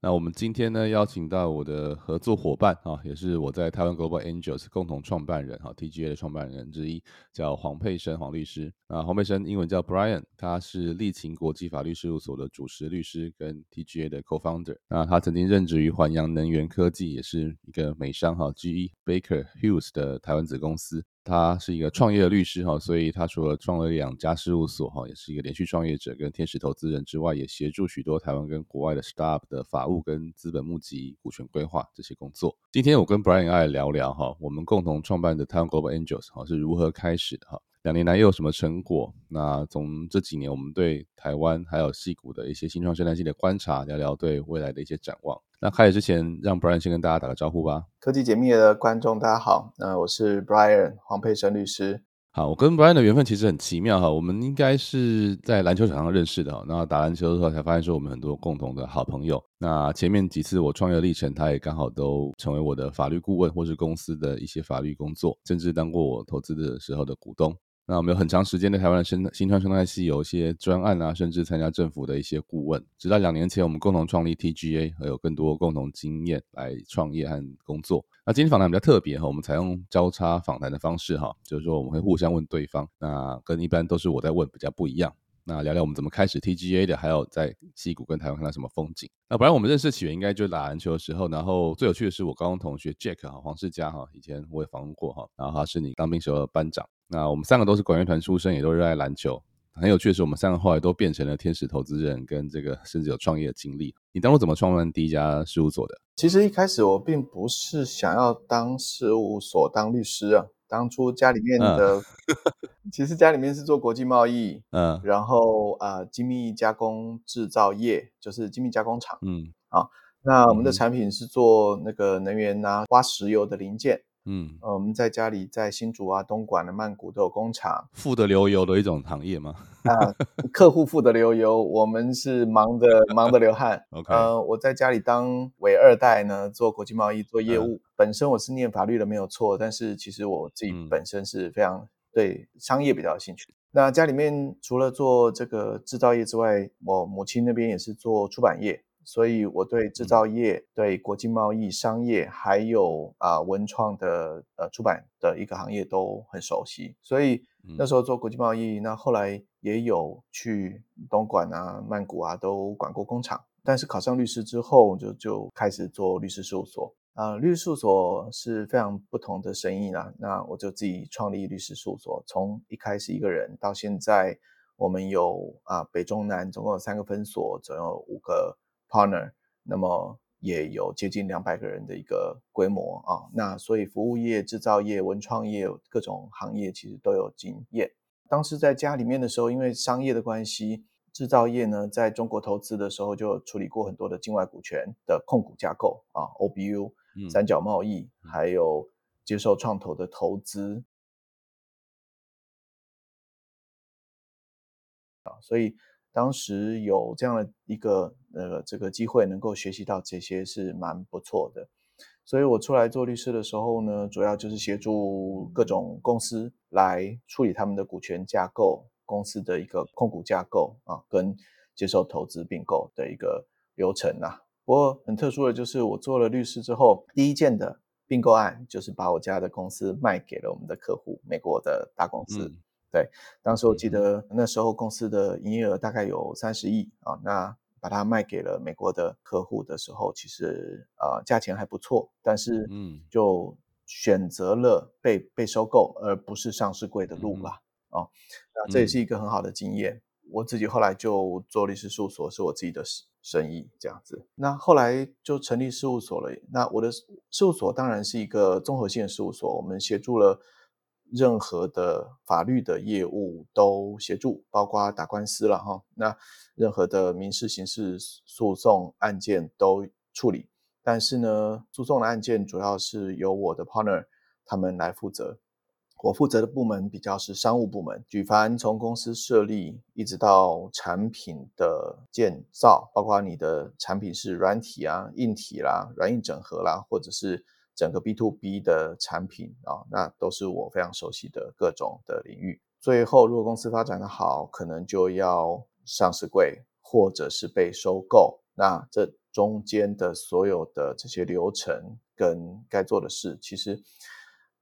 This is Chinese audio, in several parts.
那我们今天呢，邀请到我的合作伙伴啊，也是我在台湾 Global Angels 共同创办人哈 TGA 的创办人之一，叫黄佩生黄律师。啊，黄佩生英文叫 Brian，他是立勤国际法律事务所的主持律师跟 TGA 的 Co-founder。那他曾经任职于环阳能源科技，也是一个美商哈 GE Baker Hughes 的台湾子公司。他是一个创业的律师哈，所以他除了创了两家事务所哈，也是一个连续创业者跟天使投资人之外，也协助许多台湾跟国外的 startup 的法务跟资本募集、股权规划这些工作。今天我跟 Brian 来聊聊哈，我们共同创办的 Town Global Angels 哈是如何开始的哈。两年来又有什么成果？那从这几年我们对台湾还有戏股的一些新创生态系的观察，聊聊对未来的一些展望。那开始之前，让 Brian 先跟大家打个招呼吧。科技解密的观众，大家好，那我是 Brian 黄佩生律师。好，我跟 Brian 的缘分其实很奇妙哈，我们应该是在篮球场上认识的哈，然后打篮球的时候才发现说我们很多共同的好朋友。那前面几次我创业历程，他也刚好都成为我的法律顾问，或是公司的一些法律工作，甚至当过我投资的时候的股东。那我们有很长时间在台湾的生新创生态系有一些专案啊，甚至参加政府的一些顾问。直到两年前，我们共同创立 TGA，和有更多共同经验来创业和工作。那今天访谈比较特别哈，我们采用交叉访谈的方式哈，就是说我们会互相问对方，那跟一般都是我在问比较不一样。那聊聊我们怎么开始 TGA 的，还有在西谷跟台湾看到什么风景。那本来我们认识起源应该就是打篮球的时候，然后最有趣的是我高中同学 Jack 哈黄世佳哈，以前我也访问过哈，然后他是你当兵时候的班长。那我们三个都是管乐团出身，也都热爱篮球。很有趣的是，我们三个后来都变成了天使投资人，跟这个甚至有创业的经历。你当初怎么创办第一家事务所的？其实一开始我并不是想要当事务所当律师啊。当初家里面的，其实家里面是做国际贸易，嗯，然后啊精密加工制造业，就是精密加工厂，嗯，啊，那我们的产品是做那个能源啊，挖石油的零件。嗯，呃，我们在家里，在新竹啊、东莞的曼谷都有工厂，富得流油的一种行业吗？啊，客户富得流油，我们是忙的忙得流汗。OK，呃，我在家里当伪二代呢，做国际贸易，做业务。本身我是念法律的，没有错，但是其实我自己本身是非常对商业比较有兴趣。那家里面除了做这个制造业之外，我母亲那边也是做出版业。所以我对制造业、对国际贸易、商业，还有啊文创的呃出版的一个行业都很熟悉。所以那时候做国际贸易，那后来也有去东莞啊、曼谷啊都管过工厂。但是考上律师之后，就就开始做律师事务所啊。律师事务所是非常不同的生意啦。那我就自己创立律师事务所，从一开始一个人到现在，我们有啊北中南总共有三个分所，总有五个。partner，那么也有接近两百个人的一个规模啊，那所以服务业、制造业、文创业各种行业其实都有经验。当时在家里面的时候，因为商业的关系，制造业呢在中国投资的时候就处理过很多的境外股权的控股架构啊，OBU、三角贸易，还有接受创投的投资啊，所以。当时有这样的一个呃这个机会，能够学习到这些是蛮不错的。所以我出来做律师的时候呢，主要就是协助各种公司来处理他们的股权架构、公司的一个控股架构啊，跟接受投资并购的一个流程啊。不过很特殊的就是我做了律师之后，第一件的并购案就是把我家的公司卖给了我们的客户，美国的大公司。对，当时我记得那时候公司的营业额大概有三十亿啊，那把它卖给了美国的客户的时候，其实呃价钱还不错，但是嗯就选择了被被收购而不是上市柜的路吧，啊，那这也是一个很好的经验。我自己后来就做律师事务所，是我自己的生意这样子。那后来就成立事务所了。那我的事务所当然是一个综合性事务所，我们协助了。任何的法律的业务都协助，包括打官司了哈。那任何的民事、刑事诉讼案件都处理。但是呢，诉讼的案件主要是由我的 partner 他们来负责。我负责的部门比较是商务部门，举凡从公司设立一直到产品的建造，包括你的产品是软体啊、硬体啦、软硬整合啦，或者是整个 B to B 的产品啊，那都是我非常熟悉的各种的领域。最后，如果公司发展的好，可能就要上市柜，或者是被收购。那这中间的所有的这些流程跟该做的事，其实。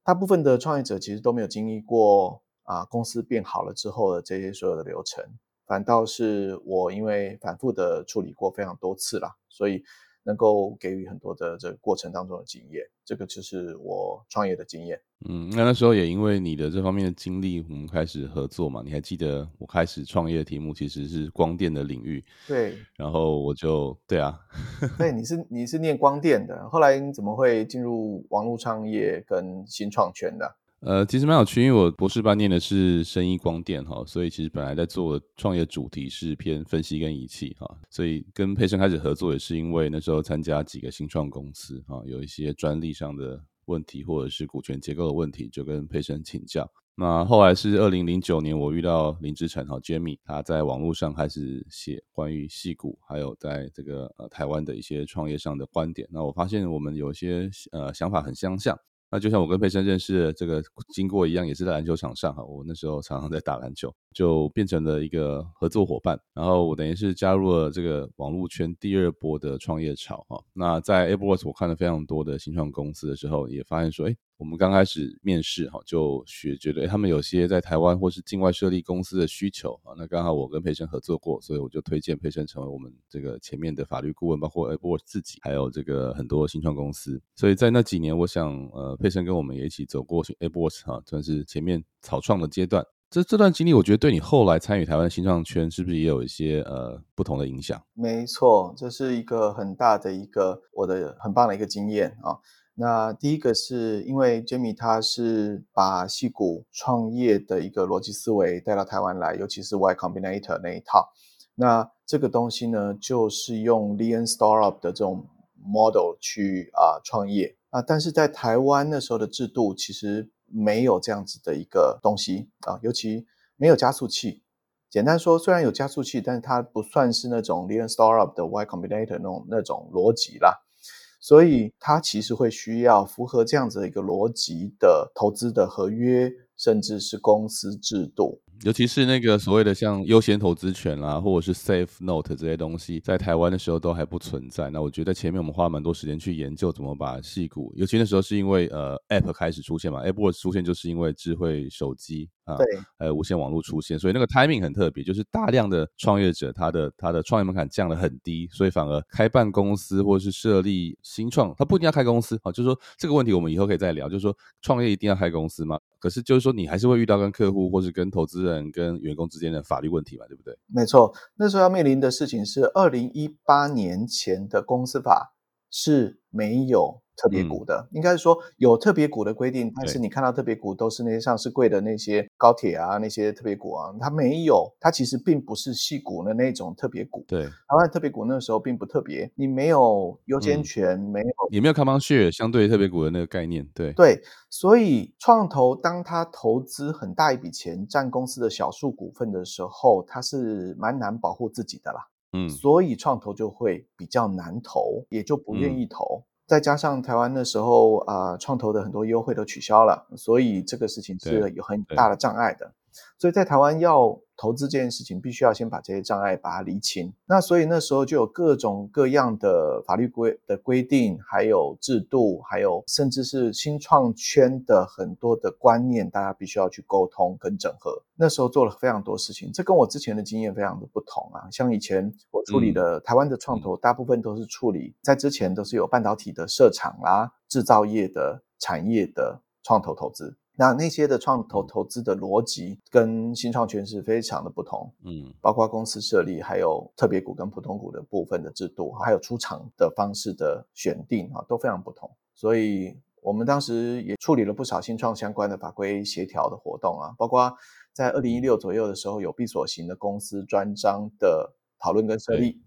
大部分的创业者其实都没有经历过啊，公司变好了之后的这些所有的流程，反倒是我因为反复的处理过非常多次了，所以。能够给予很多的这个过程当中的经验，这个就是我创业的经验。嗯，那那时候也因为你的这方面的经历，我们开始合作嘛。你还记得我开始创业的题目其实是光电的领域。对。然后我就对啊。对，你是你是念光电的，后来你怎么会进入网络创业跟新创圈的？呃，其实蛮有趣，因为我博士班念的是生意光电哈，所以其实本来在做创业主题是偏分析跟仪器哈，所以跟佩生开始合作也是因为那时候参加几个新创公司哈，有一些专利上的问题或者是股权结构的问题，就跟佩生请教。那后来是二零零九年，我遇到林志成哈 Jamie，他在网络上开始写关于戏股，还有在这个呃台湾的一些创业上的观点。那我发现我们有些呃想法很相像。那就像我跟佩森认识的这个经过一样，也是在篮球场上哈。我那时候常常在打篮球，就变成了一个合作伙伴。然后我等于是加入了这个网络圈第二波的创业潮哈。那在 a b l e s 我看了非常多的新创公司的时候，也发现说，哎。我们刚开始面试哈，就学觉得他们有些在台湾或是境外设立公司的需求啊，那刚好我跟培生合作过，所以我就推荐培生成为我们这个前面的法律顾问，包括 a b o r 自己，还有这个很多新创公司。所以在那几年，我想呃，培生跟我们也一起走过 a b o r 哈，算是前面草创的阶段。这这段经历，我觉得对你后来参与台湾新创圈是不是也有一些呃不同的影响？没错，这是一个很大的一个我的很棒的一个经验啊。那第一个是因为 Jamie 他是把戏骨创业的一个逻辑思维带到台湾来，尤其是 Y Combinator 那一套。那这个东西呢，就是用 Lean Startup 的这种 model 去啊创业啊，但是在台湾那时候的制度其实没有这样子的一个东西啊，尤其没有加速器。简单说，虽然有加速器，但是它不算是那种 Lean Startup 的 Y Combinator 那种那种逻辑啦。所以，它其实会需要符合这样子的一个逻辑的投资的合约，甚至是公司制度。尤其是那个所谓的像优先投资权啦，或者是 Safe Note 这些东西，在台湾的时候都还不存在。那我觉得前面我们花蛮多时间去研究怎么把戏股，尤其那时候是因为呃 App 开始出现嘛，App 出现就是因为智慧手机啊，对，还有无线网络出现，所以那个 timing 很特别，就是大量的创业者他的他的创业门槛降得很低，所以反而开办公司或者是设立新创，他不一定要开公司啊，就是说这个问题我们以后可以再聊，就是说创业一定要开公司吗？可是就是说你还是会遇到跟客户或是跟投资人跟员工之间的法律问题嘛，对不对？没错，那时候要面临的事情是二零一八年前的公司法是没有。特别股的，应该是说有特别股的规定，但是你看到特别股都是那些上市贵的那些高铁啊，那些特别股啊，它没有，它其实并不是细股的那种特别股。对，台湾特别股那个时候并不特别，你没有优先权，没有也没有 common share 相对特别股的那个概念。对对，所以创投当他投资很大一笔钱占公司的小数股份的时候，他是蛮难保护自己的啦。嗯，所以创投就会比较难投，也就不愿意投。再加上台湾那时候啊，创投的很多优惠都取消了，所以这个事情是有很大的障碍的。所以在台湾要投资这件事情，必须要先把这些障碍把它厘清。那所以那时候就有各种各样的法律规的规定，还有制度，还有甚至是新创圈的很多的观念，大家必须要去沟通跟整合。那时候做了非常多事情，这跟我之前的经验非常的不同啊。像以前我处理的台湾的创投，大部分都是处理在之前都是有半导体的设厂啦、制造业的产业的创投投资。那那些的创投投资的逻辑跟新创圈是非常的不同，嗯，包括公司设立，还有特别股跟普通股的部分的制度，还有出场的方式的选定啊，都非常不同。所以我们当时也处理了不少新创相关的法规协调的活动啊，包括在二零一六左右的时候有闭锁型的公司专章的讨论跟设立，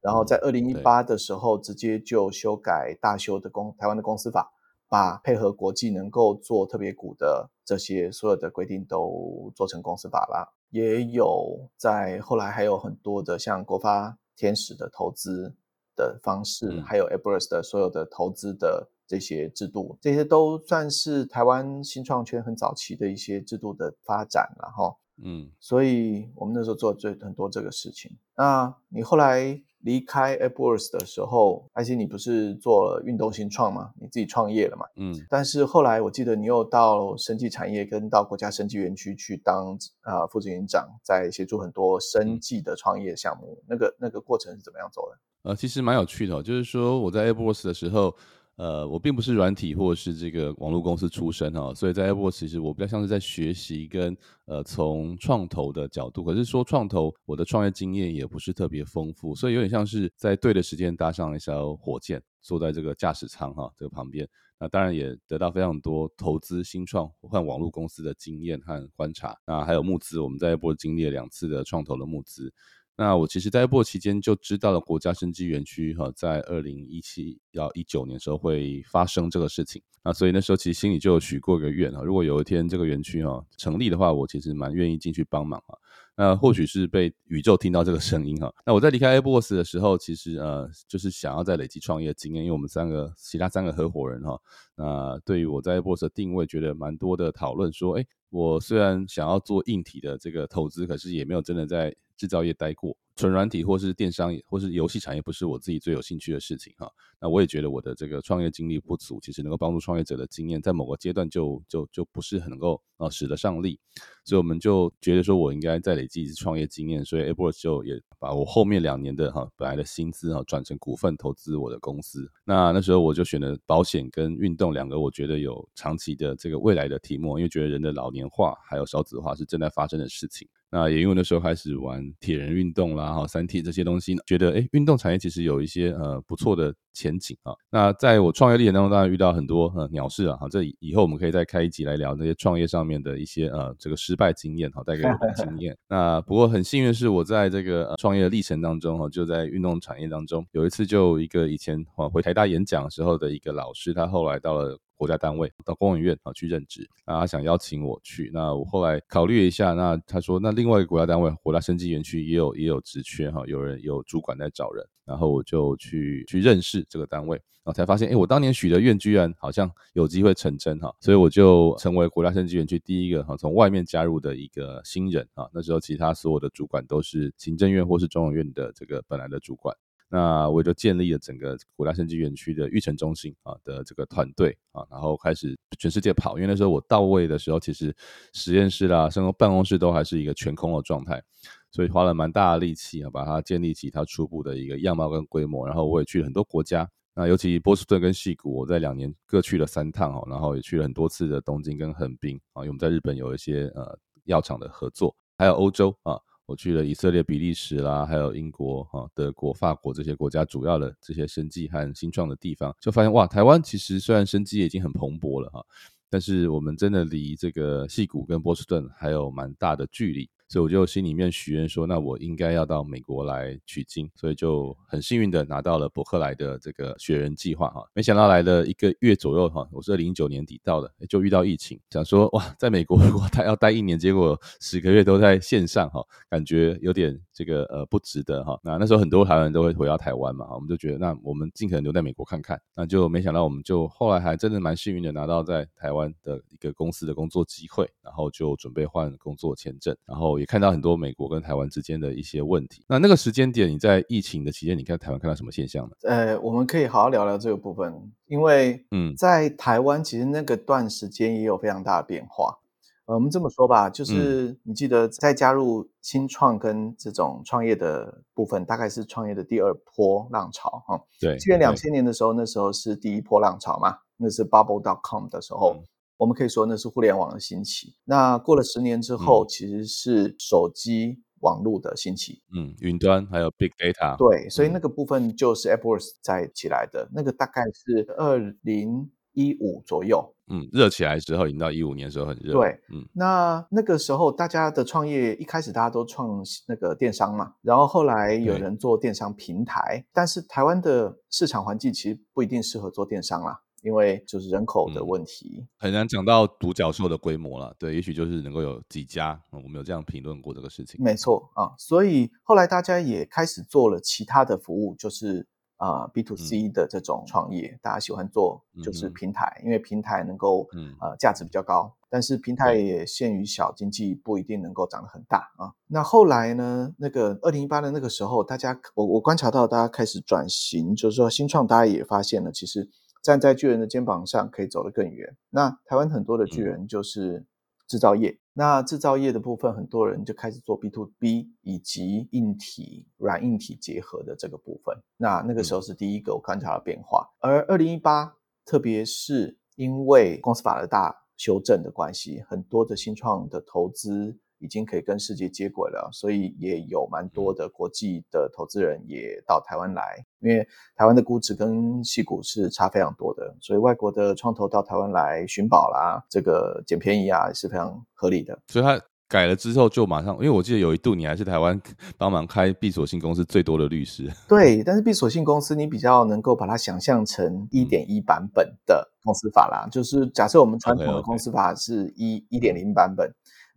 然后在二零一八的时候直接就修改大修的公台湾的公司法。把配合国际能够做特别股的这些所有的规定都做成公司法了，也有在后来还有很多的像国发天使的投资的方式，还有 a b r a s 的所有的投资的这些制度，这些都算是台湾新创圈很早期的一些制度的发展了哈。嗯，所以我们那时候做最很多这个事情。那你后来？离开 AppWorks 的时候，艾希你不是做运动新创吗？你自己创业了嘛？嗯。但是后来我记得你又到生技产业跟到国家生技园区去当啊副执行长，在协助很多生技的创业项目。那个那个过程是怎么样走的？呃，其实蛮有趣的，哦就是说我在 AppWorks 的时候。呃，我并不是软体或者是这个网络公司出身哈，所以在 Apple 其实我比较像是在学习跟呃从创投的角度，可是说创投我的创业经验也不是特别丰富，所以有点像是在对的时间搭上一艘火箭，坐在这个驾驶舱哈这个旁边，那当然也得到非常多投资新创换网络公司的经验和观察，那还有募资，我们在 Apple 经历了两次的创投的募资。那我其实，在播期间就知道了国家生技园区哈，在二零一七到一九年时候会发生这个事情。那所以那时候其实心里就有许过一个愿哈，如果有一天这个园区哈成立的话，我其实蛮愿意进去帮忙哈。那或许是被宇宙听到这个声音哈。那我在离开 Airbus 的时候，其实呃就是想要在累积创业经验，因为我们三个其他三个合伙人哈，那对于我在 Airbus 的定位，觉得蛮多的讨论说，哎，我虽然想要做硬体的这个投资，可是也没有真的在。制造业待过，纯软体或是电商或是游戏产业不是我自己最有兴趣的事情哈。那我也觉得我的这个创业经历不足，其实能够帮助创业者的经验，在某个阶段就就就不是很能够啊使得上力，所以我们就觉得说我应该再累积一次创业经验，所以 a b r o 就也把我后面两年的哈本来的薪资哈转成股份投资我的公司。那那时候我就选了保险跟运动两个我觉得有长期的这个未来的题目，因为觉得人的老年化还有少子化是正在发生的事情。那也因为那时候开始玩铁人运动啦，哈，三 T 这些东西，觉得哎，运动产业其实有一些呃不错的前景啊。那在我创业历程当中，当然遇到很多呃鸟事啊，哈，这以后我们可以再开一集来聊那些创业上面的一些呃这个失败经验，哈，带给我的经验。那不过很幸运的是，我在这个创业的历程当中，哈，就在运动产业当中，有一次就一个以前啊回台大演讲时候的一个老师，他后来到了。国家单位到公务院啊去任职，那他想邀请我去，那我后来考虑一下，那他说那另外一个国家单位国家生技园区也有也有职缺哈，有人有主管在找人，然后我就去去认识这个单位，然后才发现，哎，我当年许的愿居然好像有机会成真哈，所以我就成为国家生技园区第一个哈从外面加入的一个新人啊，那时候其他所有的主管都是行政院或是中央院的这个本来的主管。那我就建立了整个国家生技园区的育成中心啊的这个团队啊，然后开始全世界跑。因为那时候我到位的时候，其实实验室啦、甚至办公室都还是一个全空的状态，所以花了蛮大的力气啊，把它建立起它初步的一个样貌跟规模。然后我也去了很多国家，那尤其波士顿跟西谷，我在两年各去了三趟哦，然后也去了很多次的东京跟横滨啊，因为我们在日本有一些呃药厂的合作，还有欧洲啊。我去了以色列、比利时啦，还有英国、哈德国、法国这些国家主要的这些生计和新创的地方，就发现哇，台湾其实虽然生机已经很蓬勃了哈，但是我们真的离这个戏谷跟波士顿还有蛮大的距离。所以我就心里面许愿说，那我应该要到美国来取经，所以就很幸运的拿到了伯克莱的这个学人计划哈。没想到来了一个月左右哈，我是二零一九年底到的，就遇到疫情，想说哇，在美国 如果他要待一年，结果十个月都在线上哈，感觉有点这个呃不值得哈。那那时候很多台湾人都会回到台湾嘛，我们就觉得那我们尽可能留在美国看看，那就没想到我们就后来还真的蛮幸运的拿到在台湾的一个公司的工作机会，然后就准备换工作签证，然后。也看到很多美国跟台湾之间的一些问题。那那个时间点，你在疫情的期间，你看台湾看到什么现象呢？呃，我们可以好好聊聊这个部分，因为嗯，在台湾其实那个段时间也有非常大的变化。呃，我们这么说吧，就是你记得在加入新创跟这种创业的部分，大概是创业的第二波浪潮哈。对，七元两千年的时候，那时候是第一波浪潮嘛，那是 Bubble dot com 的时候。我们可以说那是互联网的兴起。那过了十年之后，其实是手机网络的兴起。嗯，云端还有 Big Data。对，所以那个部分就是 Apple 在起来的。那个大概是二零一五左右。嗯，热起来之后，已经到一五年时候很热。对，嗯，那那个时候大家的创业一开始大家都创那个电商嘛，然后后来有人做电商平台，但是台湾的市场环境其实不一定适合做电商啦。因为就是人口的问题，很难讲到独角兽的规模了。对，也许就是能够有几家，我们有这样评论过这个事情。没错啊，所以后来大家也开始做了其他的服务，就是啊 B to C 的这种创业，大家喜欢做就是平台，因为平台能够呃价值比较高。但是平台也限于小经济，不一定能够长得很大啊。那后来呢？那个二零一八的那个时候，大家我我观察到大家开始转型，就是说新创，大家也发现了，其实站在巨人的肩膀上可以走得更远。那台湾很多的巨人就是制造业，那制造业的部分，很多人就开始做 B to B 以及硬体软硬体结合的这个部分。那那个时候是第一个我观察的变化。而二零一八，特别是因为公司法的大。修正的关系，很多的新创的投资已经可以跟世界接轨了，所以也有蛮多的国际的投资人也到台湾来，因为台湾的估值跟细股是差非常多的，所以外国的创投到台湾来寻宝啦，这个捡便宜啊是非常合理的。所以它。改了之后就马上，因为我记得有一度你还是台湾帮忙开闭锁性公司最多的律师。对，但是闭锁性公司你比较能够把它想象成一点一版本的公司法啦，就是假设我们传统的公司法是一一点零版本，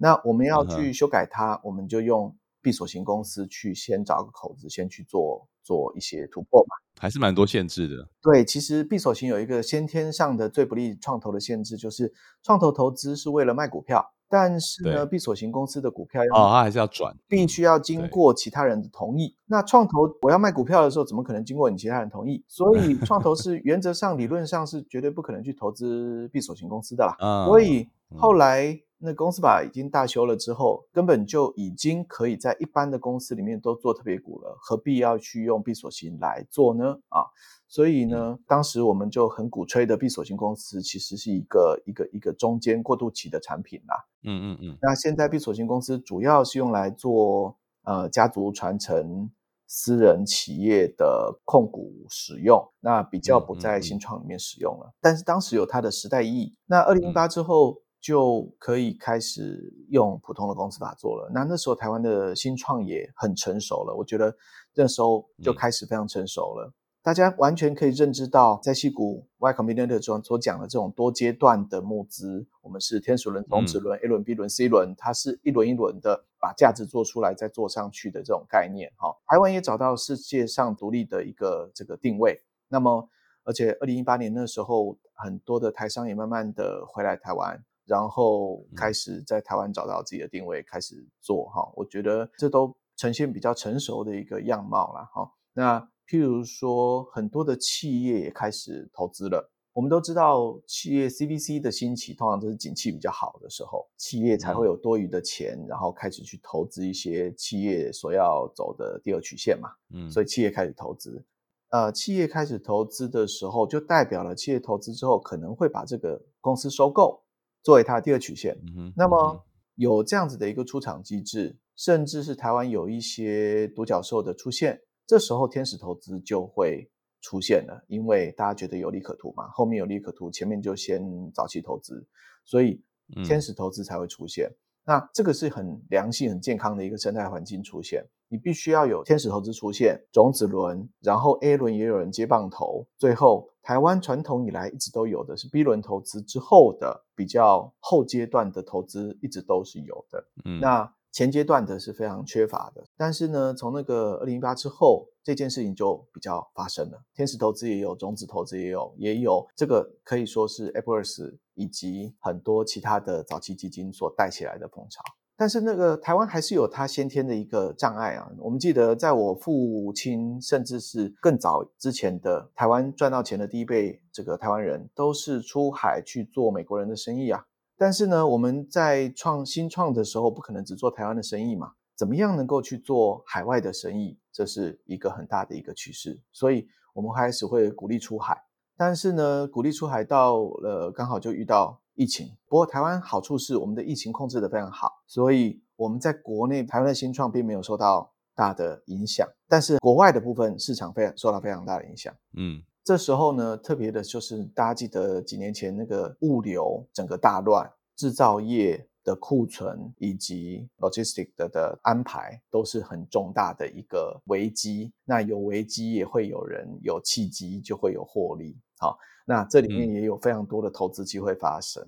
那我们要去修改它，我们就用闭锁型公司去先找个口子，先去做做一些突破嘛。还是蛮多限制的。对，其实闭锁型有一个先天上的最不利创投的限制，就是创投投资是为了卖股票。但是呢，闭锁型公司的股票要哦，它还是要转，必须要经过其他人的同意。那创投我要卖股票的时候，怎么可能经过你其他人同意？所以 创投是原则上、理论上是绝对不可能去投资闭锁型公司的啦。所以后来那公司法已经大修了之后，根本就已经可以在一般的公司里面都做特别股了，何必要去用闭锁型来做呢？啊？所以呢，当时我们就很鼓吹的闭锁型公司，其实是一个一个一个中间过渡期的产品啦。嗯嗯嗯。那现在闭锁型公司主要是用来做呃家族传承、私人企业的控股使用，那比较不在新创里面使用了。但是当时有它的时代意义。那二零一八之后就可以开始用普通的公司法做了。那那时候台湾的新创也很成熟了，我觉得那时候就开始非常成熟了。大家完全可以认知到，在戏股 Y Combinator 中所讲的这种多阶段的募资，我们是天使轮、种子轮、A 轮、B 轮、C 轮，它是一轮一轮的把价值做出来再做上去的这种概念。哈，台湾也找到世界上独立的一个这个定位。那么，而且二零一八年那时候，很多的台商也慢慢的回来台湾，然后开始在台湾找到自己的定位，开始做。哈，我觉得这都呈现比较成熟的一个样貌了。哈，那。譬如说，很多的企业也开始投资了。我们都知道，企业 CVC 的兴起，通常都是景气比较好的时候，企业才会有多余的钱，然后开始去投资一些企业所要走的第二曲线嘛。嗯，所以企业开始投资。呃，企业开始投资的时候，就代表了企业投资之后可能会把这个公司收购，作为它的第二曲线。那么有这样子的一个出场机制，甚至是台湾有一些独角兽的出现。这时候天使投资就会出现了，因为大家觉得有利可图嘛，后面有利可图，前面就先早期投资，所以天使投资才会出现。那这个是很良性、很健康的一个生态环境出现。你必须要有天使投资出现，种子轮，然后 A 轮也有人接棒投，最后台湾传统以来一直都有的是 B 轮投资之后的比较后阶段的投资，一直都是有的。嗯，那。前阶段的是非常缺乏的，但是呢，从那个二零一八之后，这件事情就比较发生了。天使投资也有，种子投资也有，也有这个可以说是 a p p l e s 以及很多其他的早期基金所带起来的风潮。但是那个台湾还是有它先天的一个障碍啊。我们记得，在我父亲甚至是更早之前的台湾赚到钱的第一辈，这个台湾人都是出海去做美国人的生意啊。但是呢，我们在创新创的时候，不可能只做台湾的生意嘛？怎么样能够去做海外的生意？这是一个很大的一个趋势。所以，我们开始会鼓励出海。但是呢，鼓励出海到了刚好就遇到疫情。不过，台湾好处是我们的疫情控制的非常好，所以我们在国内台湾的新创并没有受到大的影响。但是国外的部分市场非常受到非常大的影响。嗯。这时候呢，特别的就是大家记得几年前那个物流整个大乱，制造业的库存以及 logistic 的的安排都是很重大的一个危机。那有危机也会有人有契机，就会有获利。好，那这里面也有非常多的投资机会发生。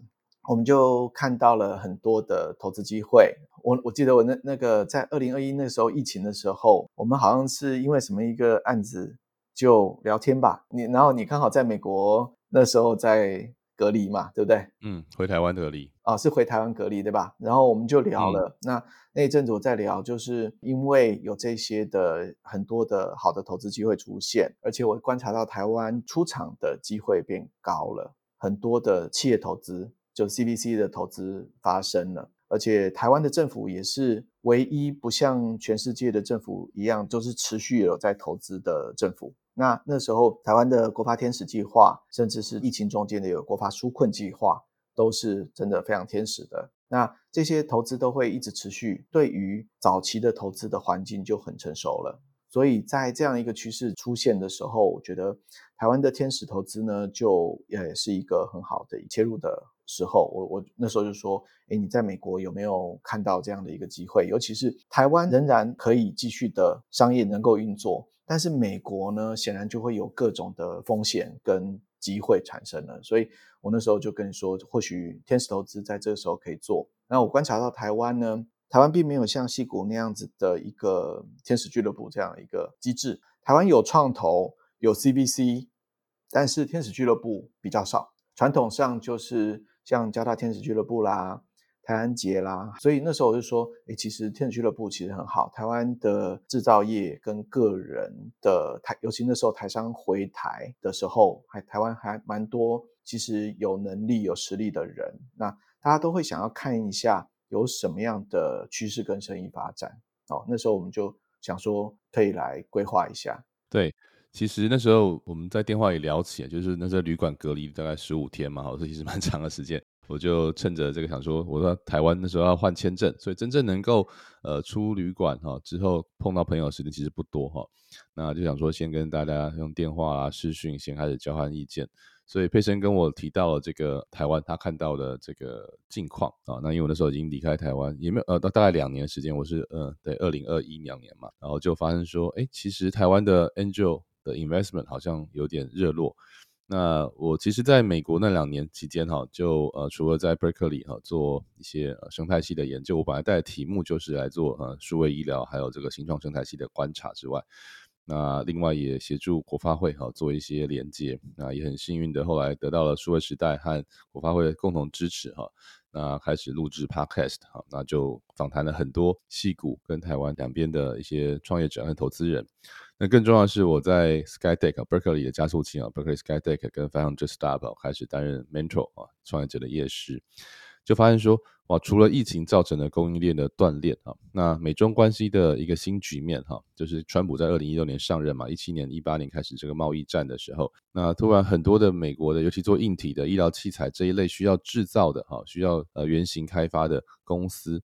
我们就看到了很多的投资机会。我我记得我那那个在二零二一那时候疫情的时候，我们好像是因为什么一个案子就聊天吧。你然后你刚好在美国那时候在隔离嘛，对不对？嗯，回台湾隔离啊，是回台湾隔离对吧？然后我们就聊了。那那一阵子我在聊，就是因为有这些的很多的好的投资机会出现，而且我观察到台湾出场的机会变高了，很多的企业投资。就 CVC 的投资发生了，而且台湾的政府也是唯一不像全世界的政府一样，就是持续有在投资的政府。那那时候台湾的国发天使计划，甚至是疫情中间的有国发纾困计划，都是真的非常天使的。那这些投资都会一直持续，对于早期的投资的环境就很成熟了。所以在这样一个趋势出现的时候，我觉得台湾的天使投资呢，就也是一个很好的切入的时候。我我那时候就说，诶，你在美国有没有看到这样的一个机会？尤其是台湾仍然可以继续的商业能够运作，但是美国呢，显然就会有各种的风险跟机会产生了。所以我那时候就跟你说，或许天使投资在这个时候可以做。那我观察到台湾呢？台湾并没有像戏谷那样子的一个天使俱乐部这样一个机制。台湾有创投，有 CBC，但是天使俱乐部比较少。传统上就是像交大天使俱乐部啦、台安杰啦，所以那时候我就说，哎，其实天使俱乐部其实很好。台湾的制造业跟个人的台，尤其那时候台商回台的时候，还台湾还蛮多，其实有能力、有实力的人，那大家都会想要看一下。有什么样的趋势跟生意发展？哦，那时候我们就想说可以来规划一下。对，其实那时候我们在电话里聊起，就是那时候旅馆隔离大概十五天嘛，所以其实蛮长的时间。我就趁着这个想说，我说台湾那时候要换签证，所以真正能够呃出旅馆哈之后碰到朋友的时间其实不多哈。那就想说先跟大家用电话啊视讯先开始交换意见。所以佩森跟我提到了这个台湾他看到的这个境况啊，那因为我那时候已经离开台湾，也没有呃，大概两年时间，我是呃，对，二零二一两年嘛，然后就发生说，哎，其实台湾的 angel 的 investment 好像有点热络。那我其实在美国那两年期间哈，就呃，除了在 Berkeley 哈做一些生态系的研究，我本来带的题目就是来做呃数位医疗还有这个新创生态系的观察之外。那另外也协助国发会哈做一些连接，那也很幸运的后来得到了数位时代和国发会的共同支持哈，那开始录制 podcast 哈，那就访谈了很多戏股跟台湾两边的一些创业者和投资人。那更重要的是我在 Skydeck Berkeley 的加速器啊，Berkeley Skydeck 跟 Found Just Start 开始担任 mentor 啊创业者的业师。就发现说，哇，除了疫情造成的供应链的断裂啊，那美中关系的一个新局面哈，就是川普在二零一六年上任嘛，一七年、一八年开始这个贸易战的时候，那突然很多的美国的，尤其做硬体的医疗器材这一类需要制造的哈，需要呃原型开发的公司。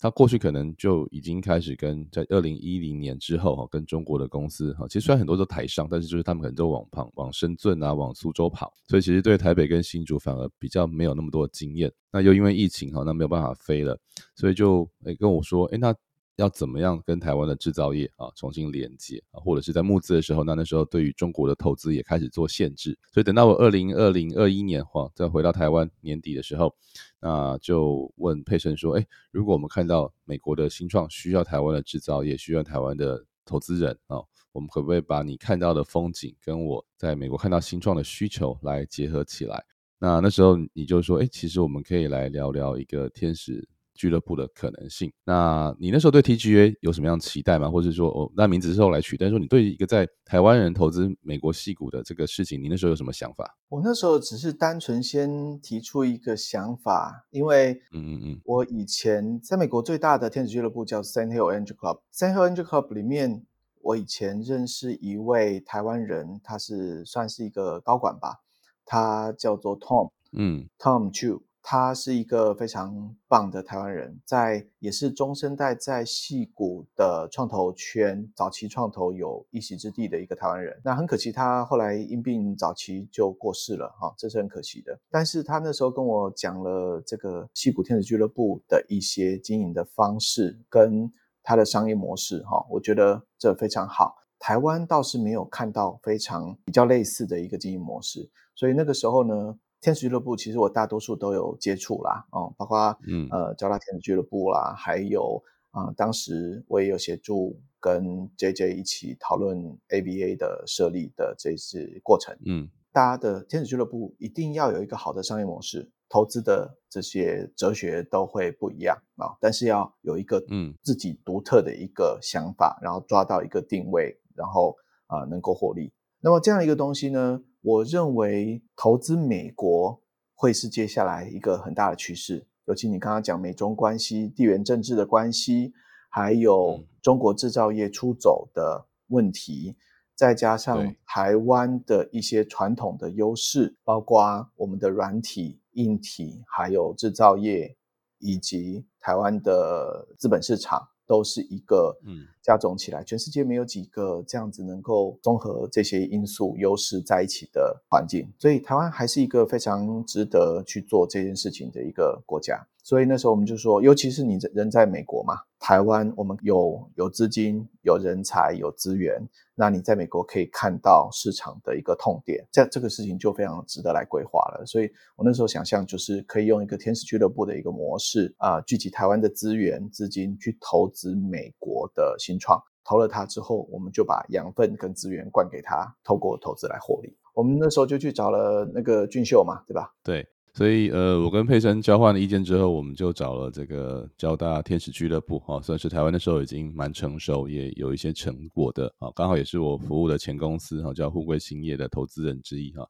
他过去可能就已经开始跟在二零一零年之后哈，跟中国的公司哈，其实虽然很多都台上，但是就是他们可能都往旁往深圳啊，往苏州跑，所以其实对台北跟新竹反而比较没有那么多经验。那又因为疫情哈，那没有办法飞了，所以就诶跟我说，诶那。要怎么样跟台湾的制造业啊重新连接啊，或者是在募资的时候，那那时候对于中国的投资也开始做限制，所以等到我二零二零二一年哈再回到台湾年底的时候，那就问佩森说，哎，如果我们看到美国的新创需要台湾的制造业，需要台湾的投资人啊，我们可不可以把你看到的风景跟我在美国看到新创的需求来结合起来？那那时候你就说，哎，其实我们可以来聊聊一个天使。俱乐部的可能性。那你那时候对 TGA 有什么样期待吗？或者说，哦，那名字是后来取，但是说你对一个在台湾人投资美国戏股的这个事情，你那时候有什么想法？我那时候只是单纯先提出一个想法，因为，嗯嗯嗯，我以前在美国最大的天使俱乐部叫 Sand Hill Angel Club，Sand Hill Angel Club 里面，我以前认识一位台湾人，他是算是一个高管吧，他叫做 Tom，嗯，Tom Chu。他是一个非常棒的台湾人，在也是中生代在戏谷的创投圈早期创投有一席之地的一个台湾人。那很可惜，他后来因病早期就过世了，哈，这是很可惜的。但是他那时候跟我讲了这个戏谷天使俱乐部的一些经营的方式跟他的商业模式，哈，我觉得这非常好。台湾倒是没有看到非常比较类似的一个经营模式，所以那个时候呢，天使俱乐部其实我大多数都有接触啦，哦，包括嗯呃交大天使俱乐部啦，还有啊当时我也有协助跟 JJ 一起讨论 ABA 的设立的这次过程，嗯，大家的天使俱乐部一定要有一个好的商业模式。投资的这些哲学都会不一样啊，但是要有一个嗯自己独特的一个想法，然后抓到一个定位，然后啊能够获利。那么这样一个东西呢，我认为投资美国会是接下来一个很大的趋势。尤其你刚刚讲美中关系、地缘政治的关系，还有中国制造业出走的问题。再加上台湾的一些传统的优势，包括我们的软体、硬体，还有制造业，以及台湾的资本市场。都是一个嗯加总起来，全世界没有几个这样子能够综合这些因素优势在一起的环境，所以台湾还是一个非常值得去做这件事情的一个国家。所以那时候我们就说，尤其是你在人在美国嘛，台湾我们有有资金、有人才、有资源，那你在美国可以看到市场的一个痛点，这这个事情就非常值得来规划了。所以我那时候想象就是可以用一个天使俱乐部的一个模式啊，聚集台湾的资源、资金去投资美国的新创，投了它之后，我们就把养分跟资源灌给他，透过投资来获利。我们那时候就去找了那个俊秀嘛，对吧？对。所以，呃，我跟佩珊交换了意见之后，我们就找了这个交大天使俱乐部，哈，算是台湾那时候已经蛮成熟，也有一些成果的，啊，刚好也是我服务的前公司，哈，叫富贵兴业的投资人之一，哈。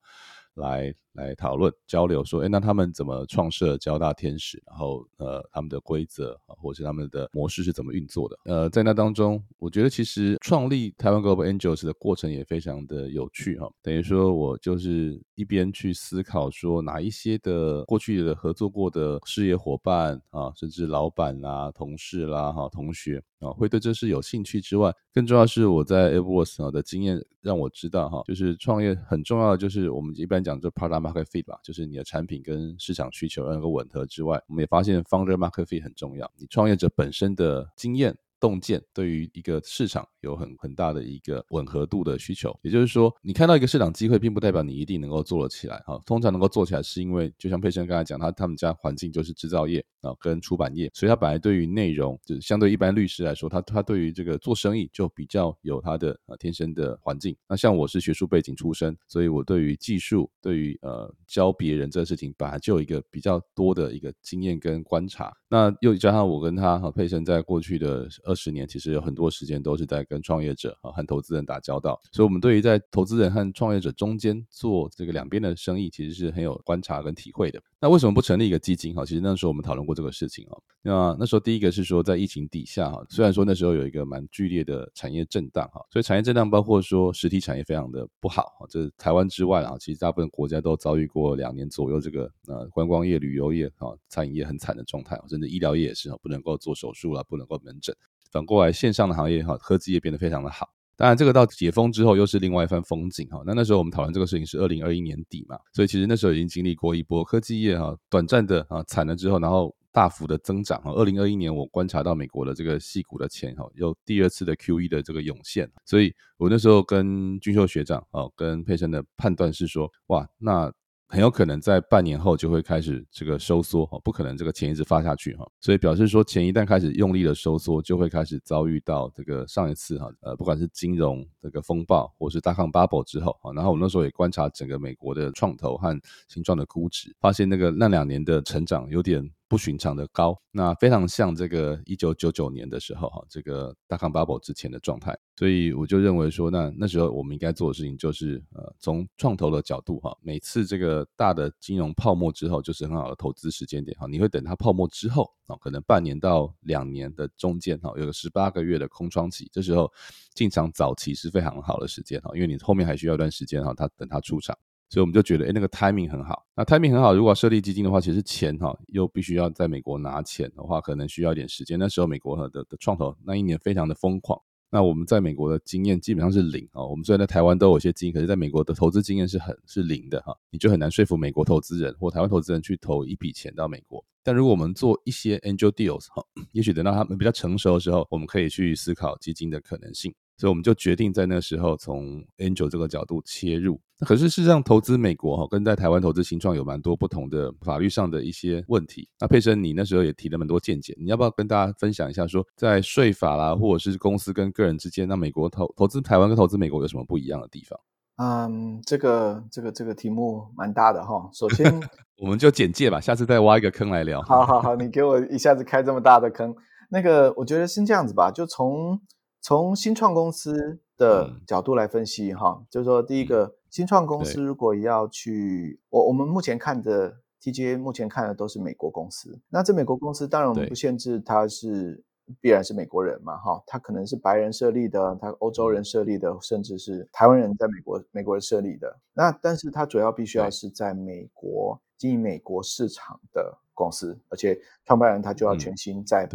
来来讨论交流，说，哎，那他们怎么创设交大天使？然后，呃，他们的规则，或者是他们的模式是怎么运作的？呃，在那当中，我觉得其实创立台湾 Global Angels 的过程也非常的有趣哈。等于说我就是一边去思考说，哪一些的过去的合作过的事业伙伴啊，甚至老板啦、同事啦、哈同学。啊，会对这事有兴趣之外，更重要是我在 AirWords 啊的经验让我知道哈，就是创业很重要的就是我们一般讲就 Product Market Fit 吧，就是你的产品跟市场需求要能够吻合之外，我们也发现 Founder Market Fit 很重要，你创业者本身的经验。洞见对于一个市场有很很大的一个吻合度的需求，也就是说，你看到一个市场机会，并不代表你一定能够做得起来。哈，通常能够做起来，是因为就像佩生刚才讲，他他们家环境就是制造业啊，跟出版业，所以他本来对于内容，就是相对一般律师来说，他他对于这个做生意就比较有他的呃天生的环境。那像我是学术背景出身，所以我对于技术，对于呃教别人这个事情，本来就有一个比较多的一个经验跟观察。那又加上我跟他和佩生在过去的。二十年其实有很多时间都是在跟创业者啊和投资人打交道，所以我们对于在投资人和创业者中间做这个两边的生意，其实是很有观察跟体会的。那为什么不成立一个基金哈？其实那时候我们讨论过这个事情啊。那那时候第一个是说在疫情底下哈，虽然说那时候有一个蛮剧烈的产业震荡哈，所以产业震荡包括说实体产业非常的不好哈，这台湾之外啊，其实大部分国家都遭遇过两年左右这个呃观光业、旅游业啊、餐饮业很惨的状态，至医疗业也是哈，不能够做手术了，不能够门诊。反过来，线上的行业哈，科技业变得非常的好。当然，这个到解封之后又是另外一番风景哈。那那时候我们讨论这个事情是二零二一年底嘛，所以其实那时候已经经历过一波科技业哈短暂的啊惨了之后，然后大幅的增长哈。二零二一年我观察到美国的这个细股的钱哈，有第二次的 Q E 的这个涌现，所以我那时候跟军秀学长哦，跟佩森的判断是说，哇，那。很有可能在半年后就会开始这个收缩哈，不可能这个钱一直发下去哈，所以表示说钱一旦开始用力的收缩，就会开始遭遇到这个上一次哈，呃，不管是金融这个风暴，或是大抗 bubble 之后啊，然后我那时候也观察整个美国的创投和形状的估值，发现那个那两年的成长有点。不寻常的高，那非常像这个一九九九年的时候哈，这个大康 bubble 之前的状态，所以我就认为说，那那时候我们应该做的事情就是，呃，从创投的角度哈，每次这个大的金融泡沫之后，就是很好的投资时间点哈，你会等它泡沫之后啊，可能半年到两年的中间哈，有个十八个月的空窗期，这时候进场早期是非常好的时间哈，因为你后面还需要一段时间哈，它等它出场。所以我们就觉得，哎，那个 timing 很好。那 timing 很好，如果设立基金的话，其实钱哈又必须要在美国拿钱的话，可能需要一点时间。那时候美国的的创投那一年非常的疯狂。那我们在美国的经验基本上是零啊。我们虽然在台湾都有些经验，可是在美国的投资经验是很是零的哈。你就很难说服美国投资人或台湾投资人去投一笔钱到美国。但如果我们做一些 angel deals 哈，也许等到他们比较成熟的时候，我们可以去思考基金的可能性。所以我们就决定在那个时候从 Angel 这个角度切入。可是事实上，投资美国哈，跟在台湾投资新创有蛮多不同的法律上的一些问题。那佩生，你那时候也提了蛮多见解，你要不要跟大家分享一下，说在税法啦，或者是公司跟个人之间，那美国投投资台湾跟投资美国有什么不一样的地方？嗯，这个这个这个题目蛮大的哈。首先，我们就简介吧，下次再挖一个坑来聊。好好好，你给我一下子开这么大的坑。那个，我觉得先这样子吧，就从从新创公司的角度来分析哈，就是说第一个。新创公司如果要去，我我们目前看的 TGA 目前看的都是美国公司。那这美国公司当然我们不限制它是必然是美国人嘛，哈，他可能是白人设立的，他欧洲人设立的，甚至是台湾人在美国美国人设立的。那但是它主要必须要是在美国经营美国市场的公司，而且创办人他就要全心在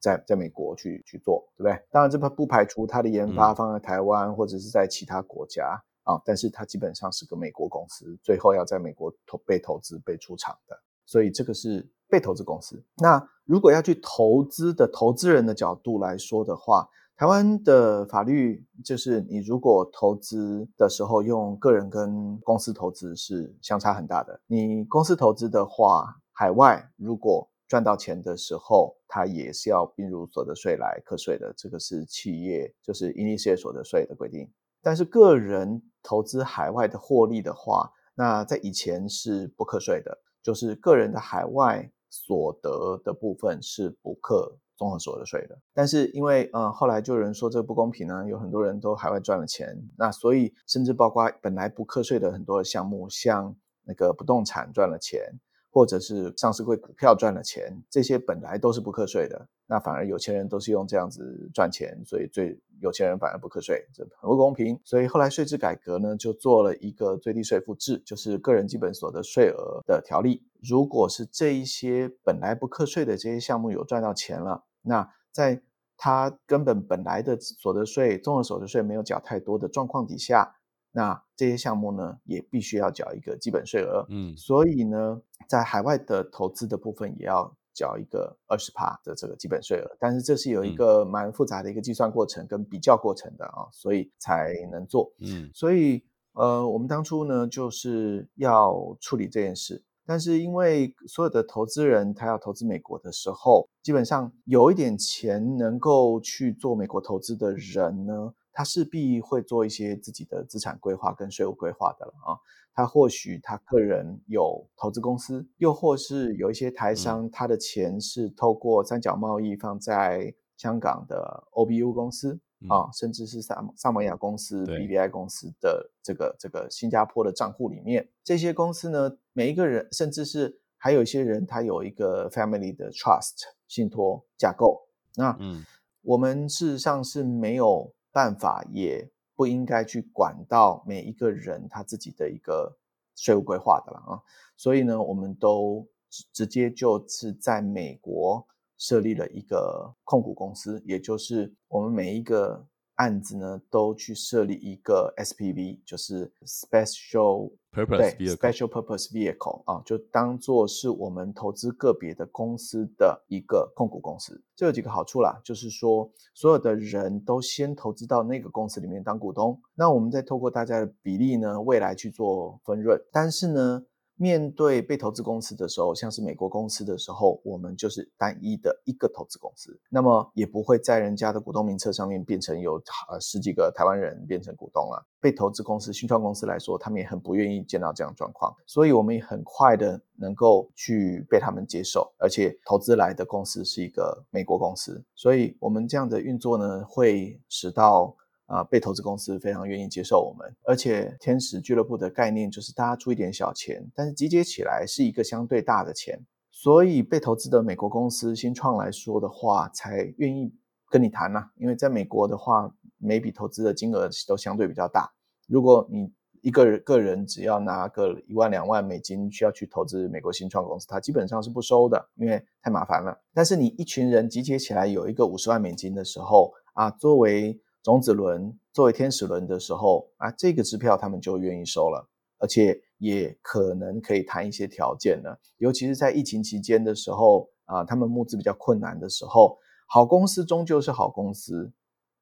在在美国去去做，对不对？当然这不不排除它的研发放在台湾或者是在其他国家。啊，但是它基本上是个美国公司，最后要在美国投被投资、被出厂的，所以这个是被投资公司。那如果要去投资的投资人的角度来说的话，台湾的法律就是你如果投资的时候用个人跟公司投资是相差很大的。你公司投资的话，海外如果赚到钱的时候，它也是要并入所得税来课税的，这个是企业就是营利事业所得税的规定。但是个人投资海外的获利的话，那在以前是不课税的，就是个人的海外所得的部分是不课综合所得税的。但是因为嗯后来就有人说这个不公平呢，有很多人都海外赚了钱，那所以甚至包括本来不课税的很多的项目，像那个不动产赚了钱。或者是上市会股票赚了钱，这些本来都是不课税的，那反而有钱人都是用这样子赚钱，所以最有钱人反而不课税，这很不公平。所以后来税制改革呢，就做了一个最低税负制，就是个人基本所得税额的条例。如果是这一些本来不课税的这些项目有赚到钱了，那在他根本本来的所得税、综合所得税没有缴太多的状况底下。那这些项目呢，也必须要缴一个基本税额，嗯，所以呢，在海外的投资的部分也要缴一个二十帕的这个基本税额，但是这是有一个蛮复杂的一个计算过程跟比较过程的啊，所以才能做，嗯，所以呃，我们当初呢就是要处理这件事，但是因为所有的投资人他要投资美国的时候，基本上有一点钱能够去做美国投资的人呢。他势必会做一些自己的资产规划跟税务规划的了啊。他或许他个人有投资公司，又或是有一些台商，他的钱是透过三角贸易放在香港的 OBU 公司啊，甚至是萨萨摩亚公司、BBI 公司的这个这个新加坡的账户里面。这些公司呢，每一个人，甚至是还有一些人，他有一个 family 的 trust 信托架构。那嗯，我们事实上是没有。办法也不应该去管到每一个人他自己的一个税务规划的了啊，所以呢，我们都直接就是在美国设立了一个控股公司，也就是我们每一个。案子呢，都去设立一个 SPV，就是 Special Purpose Special Purpose Vehicle 啊，就当做是我们投资个别的公司的一个控股公司。这有几个好处啦，就是说所有的人都先投资到那个公司里面当股东，那我们再透过大家的比例呢，未来去做分润。但是呢，面对被投资公司的时候，像是美国公司的时候，我们就是单一的一个投资公司，那么也不会在人家的股东名册上面变成有呃十几个台湾人变成股东了。被投资公司、新创公司来说，他们也很不愿意见到这样状况，所以我们也很快的能够去被他们接受，而且投资来的公司是一个美国公司，所以我们这样的运作呢，会使到。啊，被投资公司非常愿意接受我们，而且天使俱乐部的概念就是大家出一点小钱，但是集结起来是一个相对大的钱，所以被投资的美国公司新创来说的话，才愿意跟你谈呐。因为在美国的话，每笔投资的金额都相对比较大。如果你一个人个人只要拿个一万两万美金需要去投资美国新创公司，它基本上是不收的，因为太麻烦了。但是你一群人集结起来有一个五十万美金的时候啊，作为种子轮作为天使轮的时候啊，这个支票他们就愿意收了，而且也可能可以谈一些条件了。尤其是在疫情期间的时候啊，他们募资比较困难的时候，好公司终究是好公司。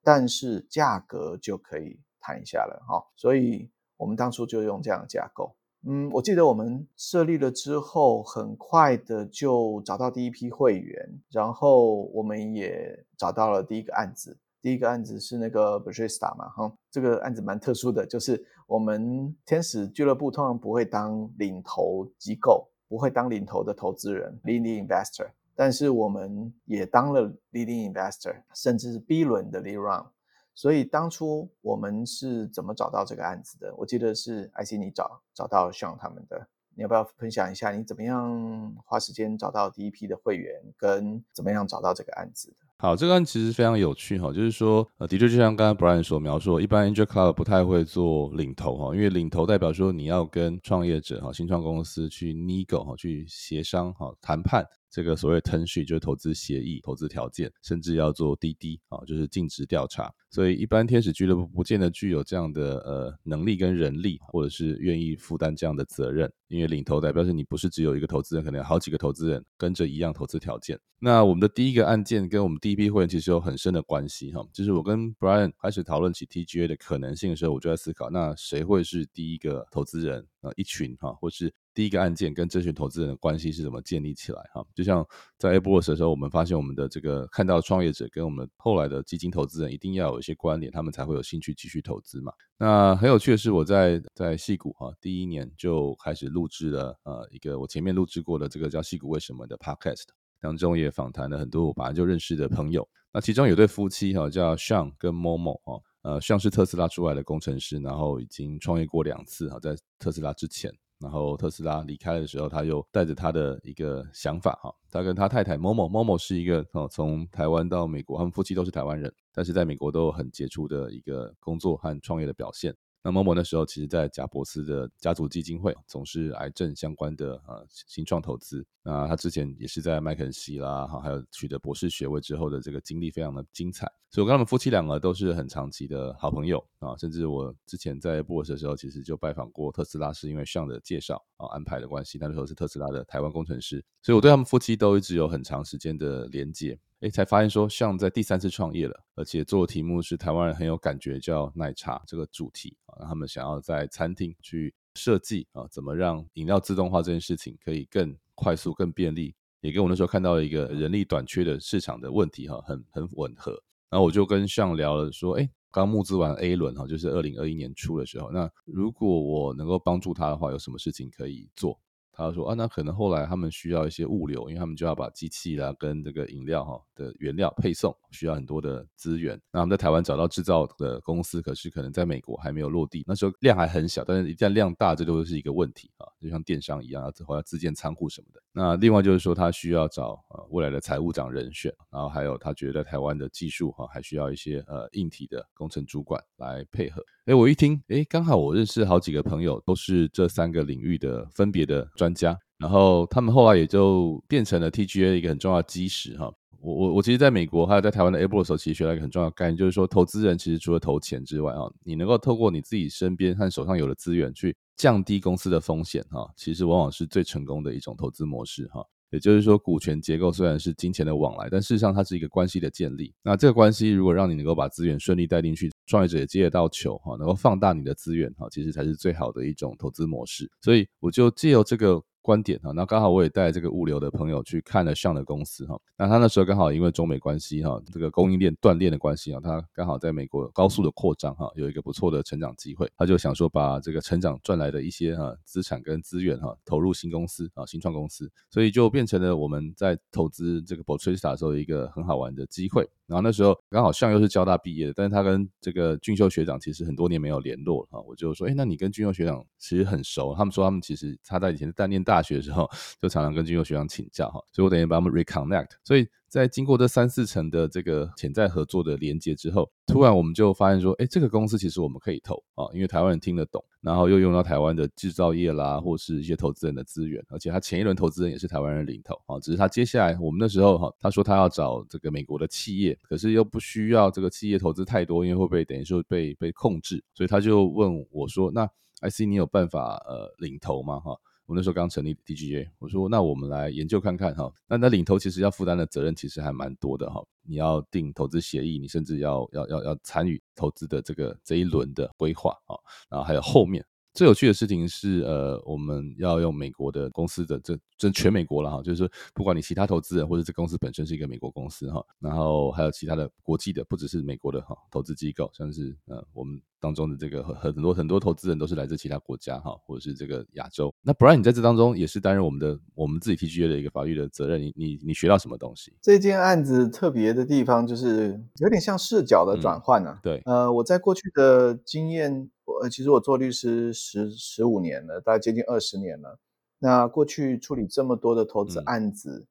但是价格就可以谈一下了哈。所以我们当初就用这样的架构。嗯，我记得我们设立了之后，很快的就找到第一批会员，然后我们也找到了第一个案子。第一个案子是那个 b e r s t a 嘛，哈，这个案子蛮特殊的，就是我们天使俱乐部通常不会当领头机构，不会当领头的投资人 （leading investor），但是我们也当了 leading investor，甚至是 B 轮的 lead round。所以当初我们是怎么找到这个案子的？我记得是 IC 你找找到 Sean 他们的，你要不要分享一下你怎么样花时间找到第一批的会员，跟怎么样找到这个案子的？好，这个案其实非常有趣哈，就是说，呃，的确就像刚刚 Brian 所描述，一般 Angel Club 不太会做领头哈，因为领头代表说你要跟创业者哈、新创公司去 nego 哈、去协商哈、谈判。这个所谓 t e n s h 就是投资协议、投资条件，甚至要做滴滴啊，就是尽职调查。所以一般天使俱乐部不见得具有这样的呃能力跟人力，或者是愿意负担这样的责任。因为领头代表是你不是只有一个投资人，可能有好几个投资人跟着一样投资条件。那我们的第一个案件跟我们第一批会员其实有很深的关系哈。就是我跟 Brian 开始讨论起 TGA 的可能性的时候，我就在思考，那谁会是第一个投资人啊？一群哈，或是。第一个案件跟这群投资人的关系是怎么建立起来？哈，就像在 Aboard 的时候，我们发现我们的这个看到创业者跟我们后来的基金投资人一定要有一些关联，他们才会有兴趣继续投资嘛。那很有趣的是，我在在戏谷哈第一年就开始录制了呃一个我前面录制过的这个叫戏谷为什么的 Podcast 当中，也访谈了很多我本来就认识的朋友。那其中有对夫妻哈叫 Sean 跟 Momo 哈，呃像是特斯拉出来的工程师，然后已经创业过两次哈，在特斯拉之前。然后特斯拉离开的时候，他又带着他的一个想法哈，他跟他太太某某某某是一个哦，从台湾到美国，他们夫妻都是台湾人，但是在美国都有很杰出的一个工作和创业的表现。那某某那时候其实，在贾伯斯的家族基金会从事癌症相关的呃新创投资。那他之前也是在麦肯锡啦，哈，还有取得博士学位之后的这个经历非常的精彩。所以我跟他们夫妻两个都是很长期的好朋友啊，甚至我之前在博士的时候，其实就拜访过特斯拉，是因为上的介绍啊安排的关系。那时候是特斯拉的台湾工程师，所以我对他们夫妻都一直有很长时间的连接。哎，才发现说，像在第三次创业了，而且做的题目是台湾人很有感觉，叫奶茶这个主题啊，他们想要在餐厅去设计啊，怎么让饮料自动化这件事情可以更快速、更便利，也跟我那时候看到一个人力短缺的市场的问题哈，很很吻合。然后我就跟向聊了说，哎，刚募资完 A 轮哈，就是二零二一年初的时候，那如果我能够帮助他的话，有什么事情可以做？他说啊，那可能后来他们需要一些物流，因为他们就要把机器啦跟这个饮料哈的原料配送，需要很多的资源。那我们在台湾找到制造的公司，可是可能在美国还没有落地，那时候量还很小，但是一旦量大，这都是一个问题啊，就像电商一样，要后要自建仓库什么的。那另外就是说，他需要找呃未来的财务长人选，然后还有他觉得台湾的技术哈还需要一些呃硬体的工程主管来配合。哎，我一听，哎，刚好我认识好几个朋友，都是这三个领域的分别的专家，然后他们后来也就变成了 TGA 一个很重要的基石哈。我我我其实在美国还有在台湾的 Able 的时候，其实学到一个很重要的概念，就是说投资人其实除了投钱之外啊，你能够透过你自己身边和手上有的资源去降低公司的风险哈，其实往往是最成功的一种投资模式哈。也就是说，股权结构虽然是金钱的往来，但事实上它是一个关系的建立。那这个关系如果让你能够把资源顺利带进去，创业者也接得到球哈，能够放大你的资源哈，其实才是最好的一种投资模式。所以我就借由这个。观点哈，那刚好我也带这个物流的朋友去看了上的公司哈，那他那时候刚好因为中美关系哈，这个供应链断裂的关系啊，他刚好在美国高速的扩张哈，有一个不错的成长机会，他就想说把这个成长赚来的一些哈资产跟资源哈投入新公司啊新创公司，所以就变成了我们在投资这个 b o t r i s t a 的时候一个很好玩的机会。然后那时候刚好向又是交大毕业的，但是他跟这个俊秀学长其实很多年没有联络哈，我就说，哎，那你跟俊秀学长其实很熟，他们说他们其实他在以前在念大学的时候。就常常跟俊秀学长请教哈，所以我等于把他们 reconnect。所以在经过这三四层的这个潜在合作的连接之后，突然我们就发现说，哎，这个公司其实我们可以投啊，因为台湾人听得懂，然后又用到台湾的制造业啦，或是一些投资人的资源，而且他前一轮投资人也是台湾人领投啊，只是他接下来我们那时候哈，他说他要找这个美国的企业，可是又不需要这个企业投资太多，因为会不会等于说被被控制，所以他就问我说，那 I C 你有办法呃领投吗哈？我那时候刚成立 DGA，我说那我们来研究看看哈。那那领头其实要负担的责任其实还蛮多的哈。你要定投资协议，你甚至要要要要参与投资的这个这一轮的规划啊，然后还有后面。最有趣的事情是，呃，我们要用美国的公司的这这全美国了哈，就是说，不管你其他投资人或者这公司本身是一个美国公司哈，然后还有其他的国际的，不只是美国的哈投资机构，像是呃我们当中的这个很很多很多投资人都是来自其他国家哈，或者是这个亚洲。那 Brian 你在这当中也是担任我们的我们自己 TGA 的一个法律的责任，你你你学到什么东西？这件案子特别的地方就是有点像视角的转换呢。对，呃，我在过去的经验。我其实我做律师十十五年了，大概接近二十年了。那过去处理这么多的投资案子，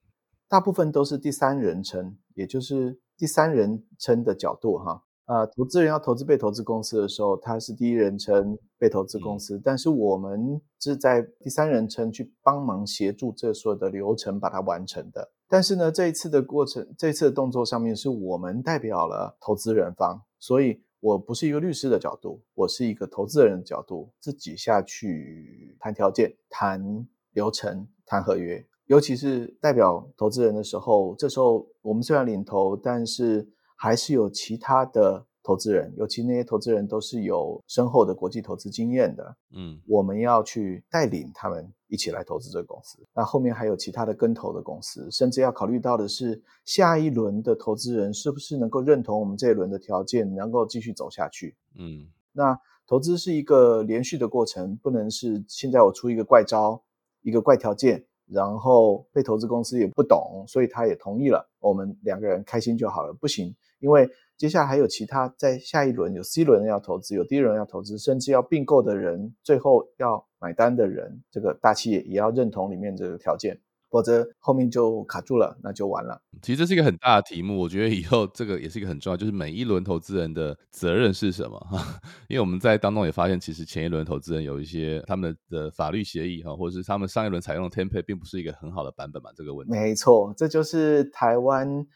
大部分都是第三人称，也就是第三人称的角度哈。啊，投资人要投资被投资公司的时候，他是第一人称被投资公司，但是我们是在第三人称去帮忙协助这所有的流程把它完成的。但是呢，这一次的过程，这一次的动作上面是我们代表了投资人方，所以。我不是一个律师的角度，我是一个投资人的角度，自己下去谈条件、谈流程、谈合约。尤其是代表投资人的时候，这时候我们虽然领头，但是还是有其他的。投资人，尤其那些投资人都是有深厚的国际投资经验的，嗯，我们要去带领他们一起来投资这个公司。那后面还有其他的跟投的公司，甚至要考虑到的是下一轮的投资人是不是能够认同我们这一轮的条件，能够继续走下去。嗯，那投资是一个连续的过程，不能是现在我出一个怪招，一个怪条件，然后被投资公司也不懂，所以他也同意了，我们两个人开心就好了，不行，因为。接下来还有其他，在下一轮有 C 轮要投资，有 D 轮要投资，甚至要并购的人，最后要买单的人，这个大企业也要认同里面这个条件，否则后面就卡住了，那就完了。其实这是一个很大的题目，我觉得以后这个也是一个很重要，就是每一轮投资人的责任是什么哈？因为我们在当中也发现，其实前一轮投资人有一些他们的法律协议哈，或者是他们上一轮采用的 template 并不是一个很好的版本嘛，这个问题。没错，这就是台湾。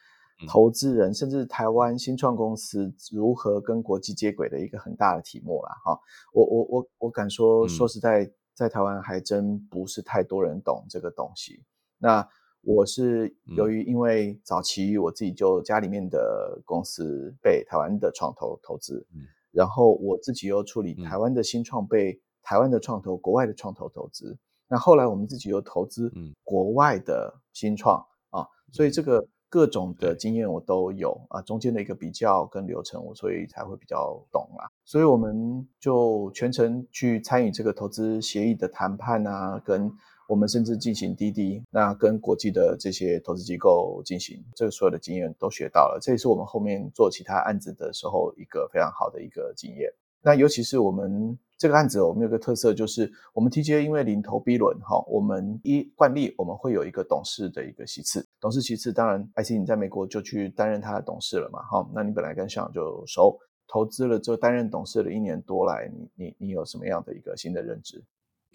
投资人甚至台湾新创公司如何跟国际接轨的一个很大的题目啦。哈。我我我我敢说，说实在，在台湾还真不是太多人懂这个东西。那我是由于因为早期我自己就家里面的公司被台湾的创投投资，然后我自己又处理台湾的新创被台湾的创投、国外的创投投资。那后来我们自己又投资国外的新创啊，所以这个。各种的经验我都有啊，中间的一个比较跟流程，我所以才会比较懂啦。所以我们就全程去参与这个投资协议的谈判啊，跟我们甚至进行滴滴，那跟国际的这些投资机构进行，这个所有的经验都学到了。这也是我们后面做其他案子的时候一个非常好的一个经验。那尤其是我们。这个案子我们有个特色，就是我们 TGA 因为零头 B 轮哈，我们一惯例我们会有一个董事的一个席次，董事席次当然，IC 你在美国就去担任他的董事了嘛，哈，那你本来跟校长就熟，投资了之后担任董事了一年多来，你你你有什么样的一个新的认知？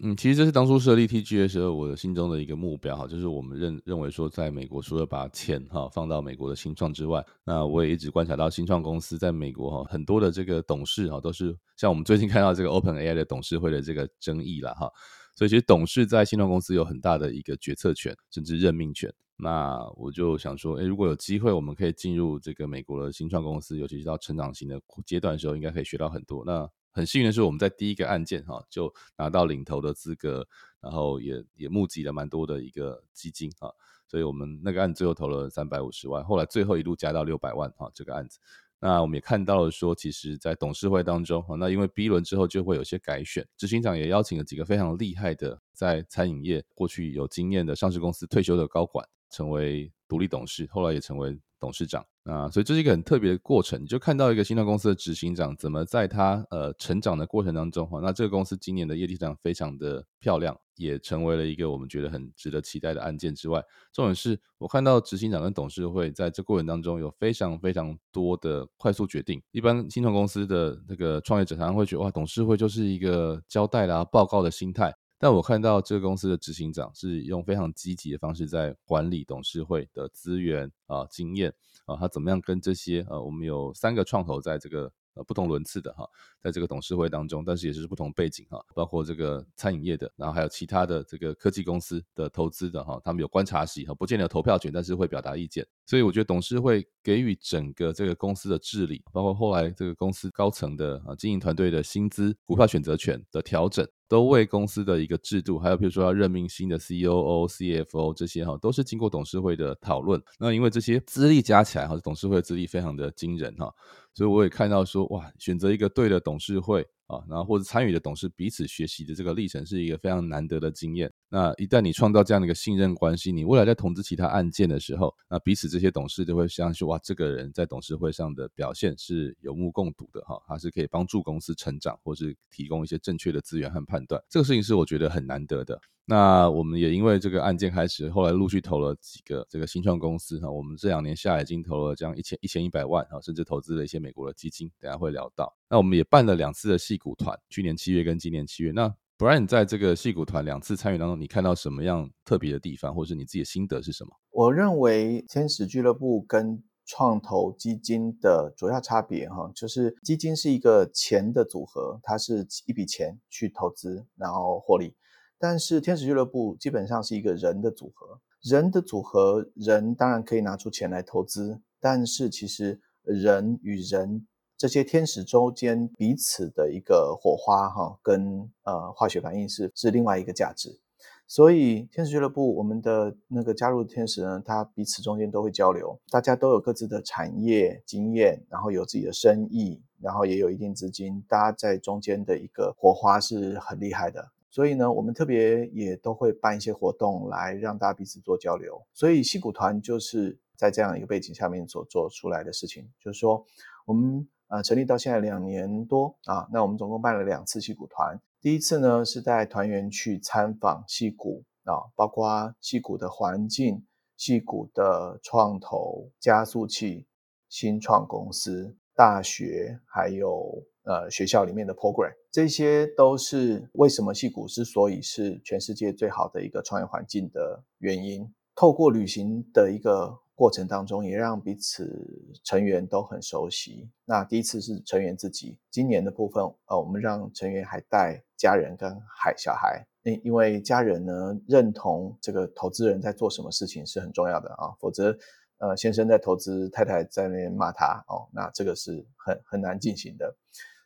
嗯，其实这是当初设立 TG 的时候，我的心中的一个目标哈，就是我们认认为说，在美国除了把钱哈放到美国的新创之外，那我也一直观察到新创公司在美国哈很多的这个董事哈都是像我们最近看到这个 Open AI 的董事会的这个争议了哈，所以其实董事在新创公司有很大的一个决策权，甚至任命权。那我就想说，诶，如果有机会，我们可以进入这个美国的新创公司，尤其是到成长型的阶段的时候，应该可以学到很多。那很幸运的是，我们在第一个案件哈就拿到领头的资格，然后也也募集了蛮多的一个基金哈，所以我们那个案子最后投了三百五十万，后来最后一路加到六百万哈这个案子。那我们也看到了说，其实，在董事会当中哈，那因为 B 轮之后就会有些改选，执行长也邀请了几个非常厉害的在餐饮业过去有经验的上市公司退休的高管成为独立董事，后来也成为。董事长啊，所以这是一个很特别的过程。你就看到一个新创公司的执行长怎么在他呃成长的过程当中哈，那这个公司今年的业绩上非常的漂亮，也成为了一个我们觉得很值得期待的案件之外，重点是我看到执行长跟董事会在这过程当中有非常非常多的快速决定。一般新创公司的那个创业者常常会觉得哇，董事会就是一个交代啦、报告的心态。但我看到这个公司的执行长是用非常积极的方式在管理董事会的资源啊、经验啊，他怎么样跟这些呃，我们有三个创投在这个呃不同轮次的哈，在这个董事会当中，但是也是不同背景哈，包括这个餐饮业的，然后还有其他的这个科技公司的投资的哈，他们有观察席哈，不见得有投票权，但是会表达意见。所以我觉得董事会给予整个这个公司的治理，包括后来这个公司高层的啊经营团队的薪资、股票选择权的调整。都为公司的一个制度，还有比如说要任命新的 C O O、C F O 这些哈，都是经过董事会的讨论。那因为这些资历加起来哈，董事会的资历非常的惊人哈，所以我也看到说哇，选择一个对的董事会。啊，然后或者参与的董事彼此学习的这个历程是一个非常难得的经验。那一旦你创造这样的一个信任关系，你未来在统治其他案件的时候，那彼此这些董事就会相信哇，这个人在董事会上的表现是有目共睹的哈，他是可以帮助公司成长，或是提供一些正确的资源和判断。这个事情是我觉得很难得的。那我们也因为这个案件开始，后来陆续投了几个这个新创公司哈。我们这两年下来已经投了这样一千一千一百万啊，甚至投资了一些美国的基金，等下会聊到。那我们也办了两次的戏股团，去年七月跟今年七月。那 Brian 在这个戏股团两次参与当中，你看到什么样特别的地方，或者是你自己的心得是什么？我认为天使俱乐部跟创投基金的主要差别哈，就是基金是一个钱的组合，它是一笔钱去投资，然后获利。但是天使俱乐部基本上是一个人的组合，人的组合，人当然可以拿出钱来投资，但是其实人与人这些天使中间彼此的一个火花哈，跟呃化学反应是是另外一个价值。所以天使俱乐部我们的那个加入天使呢，他彼此中间都会交流，大家都有各自的产业经验，然后有自己的生意，然后也有一定资金，大家在中间的一个火花是很厉害的。所以呢，我们特别也都会办一些活动来让大家彼此做交流。所以戏骨团就是在这样一个背景下面所做出来的事情，就是说我们呃成立到现在两年多啊，那我们总共办了两次戏骨团。第一次呢是带团员去参访戏骨啊，包括戏骨的环境、戏骨的创投加速器、新创公司、大学还有。呃，学校里面的 program，这些都是为什么戏谷之所以是全世界最好的一个创业环境的原因。透过旅行的一个过程当中，也让彼此成员都很熟悉。那第一次是成员自己，今年的部分，呃，我们让成员还带家人跟孩小孩，因因为家人呢认同这个投资人在做什么事情是很重要的啊，否则，呃，先生在投资，太太在那边骂他哦，那这个是很很难进行的。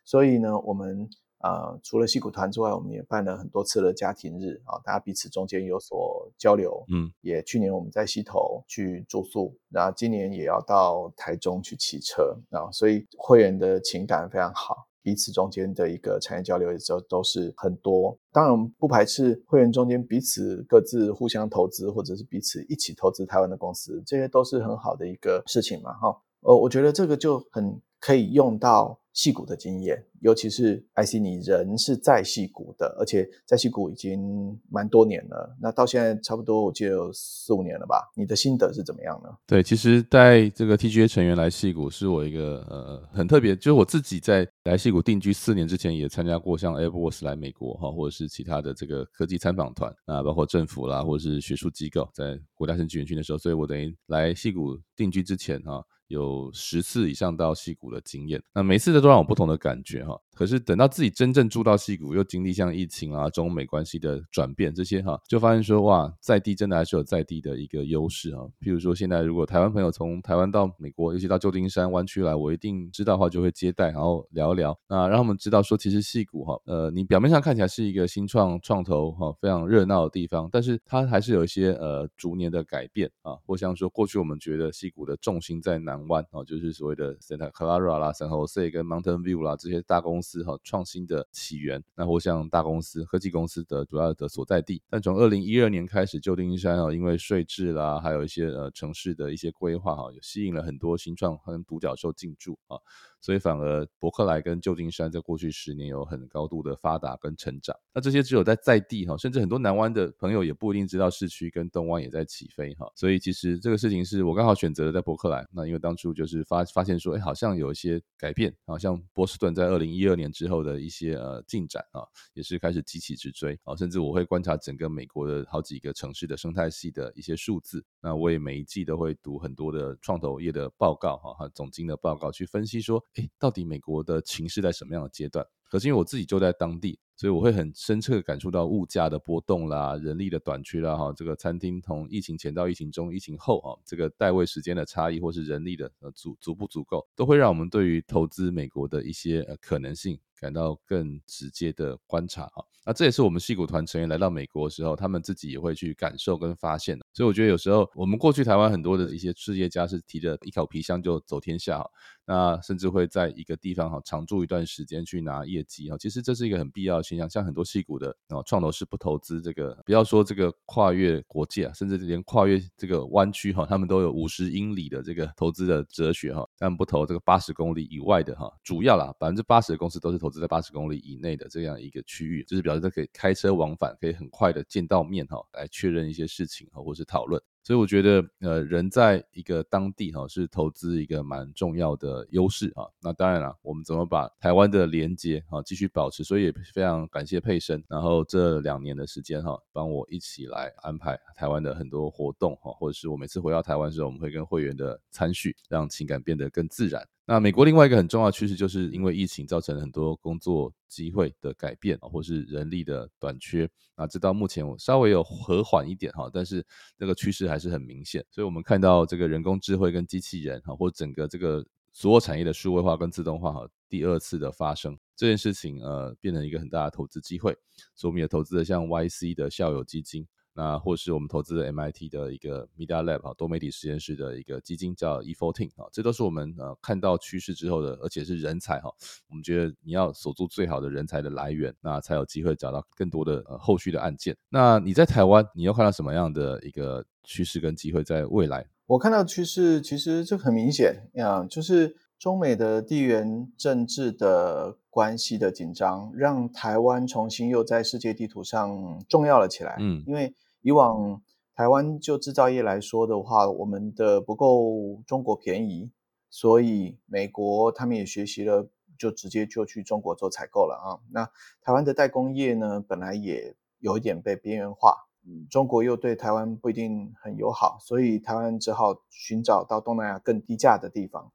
所以呢，我们呃除了戏骨团之外，我们也办了很多次的家庭日啊，大家彼此中间有所交流。嗯，也去年我们在溪头去住宿，然后今年也要到台中去骑车啊，所以会员的情感非常好，彼此中间的一个产业交流也都都是很多。当然不排斥会员中间彼此各自互相投资，或者是彼此一起投资台湾的公司，这些都是很好的一个事情嘛。哈，呃，我觉得这个就很可以用到。戏骨的经验，尤其是 IC，你人是在戏骨的，而且在戏骨已经蛮多年了。那到现在差不多，我记得有四五年了吧？你的心得是怎么样呢？对，其实带这个 TGA 成员来戏骨，是我一个呃很特别，就是我自己在来戏骨定居四年之前，也参加过像 Airbus 来美国哈，或者是其他的这个科技参访团啊，包括政府啦，或者是学术机构，在国家生技园区的时候，所以我等于来戏骨定居之前哈。有十次以上到戏谷的经验，那每次的都让我不同的感觉哈。可是等到自己真正住到戏谷，又经历像疫情啊、中美关系的转变这些哈，就发现说哇，在地真的还是有在地的一个优势哈。譬如说现在如果台湾朋友从台湾到美国，尤其到旧金山湾区来，我一定知道的话就会接待，然后聊一聊，那让他们知道说其实戏谷哈，呃，你表面上看起来是一个新创创投哈，非常热闹的地方，但是它还是有一些呃逐年的改变啊。或像说过去我们觉得戏谷的重心在南湾哦，就是所谓的 Santa Clara 啦、San Jose 跟 Mountain View 啦这些大公司哈创新的起源，那或像大公司科技公司的主要的所在地。但从二零一二年开始，旧金山啊，因为税制啦，还有一些呃城市的一些规划哈，有吸引了很多新创和独角兽进驻啊。所以反而伯克莱跟旧金山在过去十年有很高度的发达跟成长。那这些只有在在地哈，甚至很多南湾的朋友也不一定知道市区跟东湾也在起飞哈。所以其实这个事情是我刚好选择了在伯克莱。那因为当初就是发发现说，哎，好像有一些改变，好像波士顿在二零一二年之后的一些呃进展啊，也是开始急起直追啊，甚至我会观察整个美国的好几个城市的生态系的一些数字，那我也每一季都会读很多的创投业的报告哈，和总经的报告去分析说，哎，到底美国的情势在什么样的阶段？可是因为我自己就在当地，所以我会很深刻感受到物价的波动啦、人力的短缺啦，哈，这个餐厅从疫情前到疫情中、疫情后，哈，这个待位时间的差异，或是人力的呃足足不足够，都会让我们对于投资美国的一些呃可能性。感到更直接的观察啊，那这也是我们戏骨团成员来到美国的时候，他们自己也会去感受跟发现的。所以我觉得有时候我们过去台湾很多的一些事业家是提着一口皮箱就走天下，那甚至会在一个地方哈常住一段时间去拿业绩啊。其实这是一个很必要的现象。像很多戏骨的啊创投是不投资这个，不要说这个跨越国界啊，甚至连跨越这个湾区哈，他们都有五十英里的这个投资的哲学哈，但不投这个八十公里以外的哈。主要啦，百分之八十的公司都是投。投资在八十公里以内的这样一个区域，就是表示它可以开车往返，可以很快的见到面哈，来确认一些事情哈，或是讨论。所以我觉得，呃，人在一个当地哈，是投资一个蛮重要的优势啊。那当然了，我们怎么把台湾的连接哈继续保持？所以也非常感谢佩生，然后这两年的时间哈，帮我一起来安排台湾的很多活动哈，或者是我每次回到台湾的时候，我们会跟会员的参叙，让情感变得更自然。那美国另外一个很重要的趋势，就是因为疫情造成很多工作机会的改变或是人力的短缺。那直到目前我稍微有和缓一点哈，但是这个趋势还是很明显。所以我们看到这个人工智慧跟机器人哈，或整个这个所有产业的数位化跟自动化哈，第二次的发生这件事情，呃，变成一个很大的投资机会。所以我们也投资了像 YC 的校友基金。那或是我们投资的 MIT 的一个 Media Lab 啊多媒体实验室的一个基金叫 E14 啊，这都是我们呃看到趋势之后的，而且是人才哈。我们觉得你要守住最好的人才的来源，那才有机会找到更多的呃后续的案件。那你在台湾，你又看到什么样的一个趋势跟机会在未来？我看到趋势其实这很明显呀，就是中美的地缘政治的关系的紧张，让台湾重新又在世界地图上重要了起来。嗯，因为以往台湾就制造业来说的话，我们的不够中国便宜，所以美国他们也学习了，就直接就去中国做采购了啊。那台湾的代工业呢，本来也有一点被边缘化，中国又对台湾不一定很友好，所以台湾只好寻找到东南亚更低价的地方。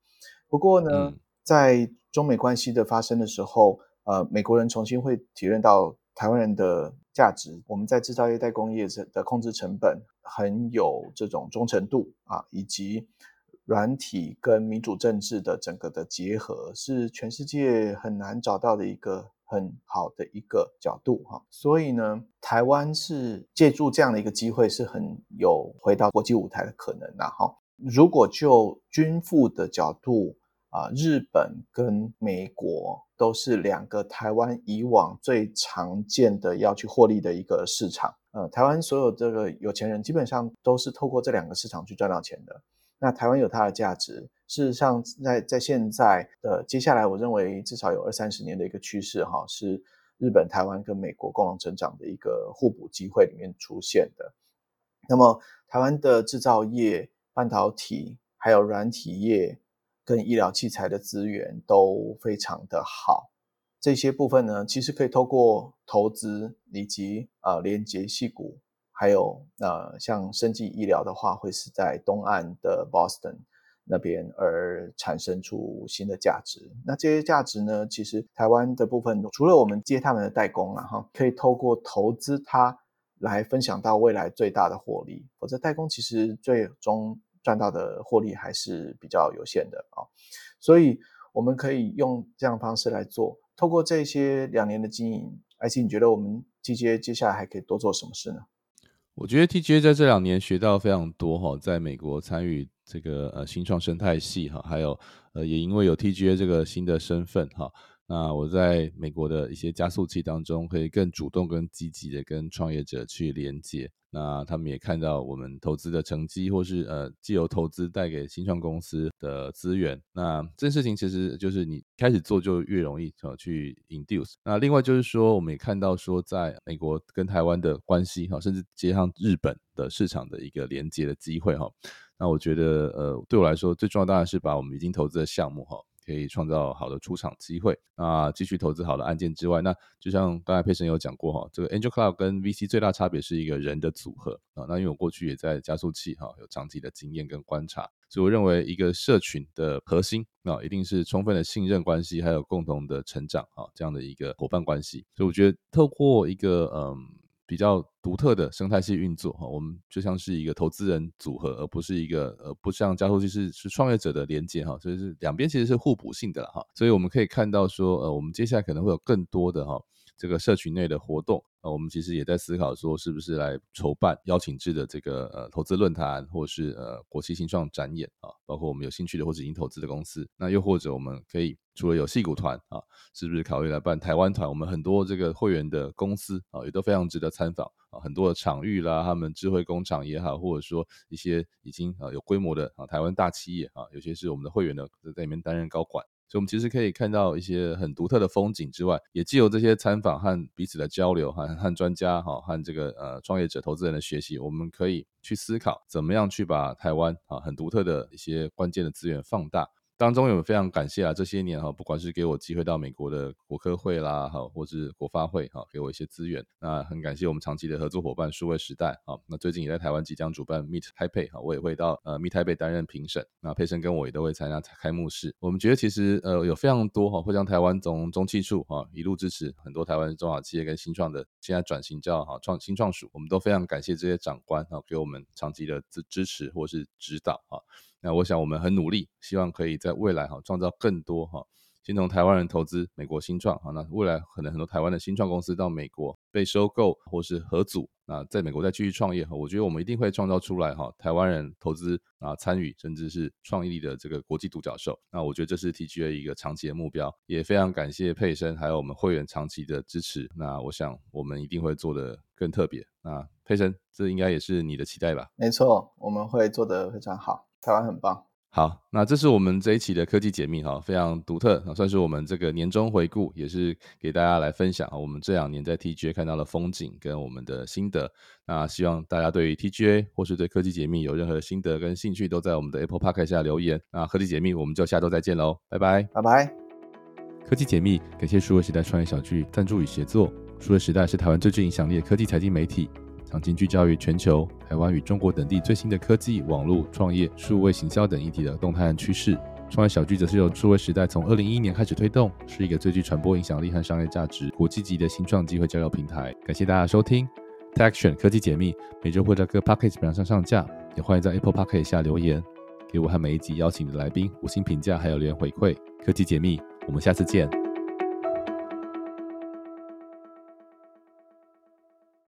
不过呢，在中美关系的发生的时候，呃，美国人重新会体认到台湾人的。价值，我们在制造业代工业的控制成本很有这种忠诚度啊，以及软体跟民主政治的整个的结合，是全世界很难找到的一个很好的一个角度哈。所以呢，台湾是借助这样的一个机会，是很有回到国际舞台的可能的哈。如果就均富的角度。啊，日本跟美国都是两个台湾以往最常见的要去获利的一个市场。呃，台湾所有这个有钱人基本上都是透过这两个市场去赚到钱的。那台湾有它的价值。事实上，在在现在的接下来，我认为至少有二三十年的一个趋势，哈，是日本、台湾跟美国共同成长的一个互补机会里面出现的。那么，台湾的制造业、半导体还有软体业。跟医疗器材的资源都非常的好，这些部分呢，其实可以透过投资以及呃连接系股，还有呃像生技医疗的话，会是在东岸的 Boston 那边而产生出新的价值。那这些价值呢，其实台湾的部分，除了我们接他们的代工啊，哈，可以透过投资它来分享到未来最大的获利。否则代工其实最终。赚到的获利还是比较有限的啊，所以我们可以用这样的方式来做。透过这些两年的经营艾希你觉得我们 TGA 接下来还可以多做什么事呢？我觉得 TGA 在这两年学到非常多哈，在美国参与这个呃新创生态系哈，还有呃也因为有 TGA 这个新的身份哈。那我在美国的一些加速器当中，可以更主动、更积极的跟创业者去连接。那他们也看到我们投资的成绩，或是呃，既有投资带给新创公司的资源。那这件事情其实就是你开始做就越容易呃去 induce。那另外就是说，我们也看到说，在美国跟台湾的关系哈，甚至接上日本的市场的一个连接的机会哈。那我觉得，呃，对我来说最重要当然是把我们已经投资的项目哈。可以创造好的出场机会，那继续投资好的案件之外，那就像刚才佩神有讲过哈，这个 Angel Cloud 跟 VC 最大差别是一个人的组合啊。那因为我过去也在加速器哈有长期的经验跟观察，所以我认为一个社群的核心啊，一定是充分的信任关系，还有共同的成长啊这样的一个伙伴关系。所以我觉得透过一个嗯。比较独特的生态系运作哈，我们就像是一个投资人组合，而不是一个呃，不像加速器是是创业者的连接哈，所以是两边其实是互补性的了哈，所以我们可以看到说，呃，我们接下来可能会有更多的哈。这个社群内的活动啊，我们其实也在思考说，是不是来筹办邀请制的这个呃投资论坛，或是呃国际新创展演啊，包括我们有兴趣的或者已经投资的公司，那又或者我们可以除了有戏股团啊，是不是考虑来办台湾团？我们很多这个会员的公司啊，也都非常值得参访啊，很多的场域啦，他们智慧工厂也好，或者说一些已经啊有规模的啊台湾大企业啊，有些是我们的会员呢，在里面担任高管。所以，我们其实可以看到一些很独特的风景之外，也既有这些参访和彼此的交流，和和专家哈，和这个呃创业者、投资人的学习，我们可以去思考怎么样去把台湾啊很独特的一些关键的资源放大。当中有非常感谢啊，这些年哈，不管是给我机会到美国的国科会啦，哈，或是国发会哈，给我一些资源。那很感谢我们长期的合作伙伴数位时代啊。那最近也在台湾即将主办 Meet Taipei 哈，我也会到呃 Meet Taipei 担任评审。那佩生跟我也都会参加开幕式。我们觉得其实呃有非常多哈，会将台湾从中汽处哈一路支持很多台湾中小企业跟新创的现在转型叫哈创新创署，我们都非常感谢这些长官哈给我们长期的支支持或是指导哈。那我想我们很努力，希望可以在未来哈创造更多哈，先从台湾人投资美国新创哈，那未来可能很多台湾的新创公司到美国被收购或是合组，那在美国再继续创业，我觉得我们一定会创造出来哈，台湾人投资啊参与甚至是创意的这个国际独角兽。那我觉得这是 TGA 一个长期的目标，也非常感谢佩生还有我们会员长期的支持。那我想我们一定会做的更特别。那佩生，这应该也是你的期待吧？没错，我们会做得非常好。台湾很棒，好，那这是我们这一期的科技解密哈，非常独特，算是我们这个年终回顾，也是给大家来分享啊，我们这两年在 TGA 看到的风景跟我们的心得。那希望大家对于 TGA 或是对科技解密有任何心得跟兴趣，都在我们的 Apple Park 下留言。那科技解密，我们就下周再见喽，拜拜，拜拜。科技解密，感谢数位时代创业小聚赞助与协作。数位时代是台湾最具影响力的科技财经媒体。长期聚焦于全球、台湾与中国等地最新的科技、网络创业、数位行销等议题的动态和趋势。创业小聚则是由数位时代从二零一一年开始推动，是一个最具传播影响力和商业价值、国际级的新创机会交流平台。感谢大家收听 TechSion 科技解密，每周会在各 Podcast 平上上架，也欢迎在 Apple Podcast 下留言，给我和每一集邀请的来宾五星评价，还有留言回馈。科技解密，我们下次见。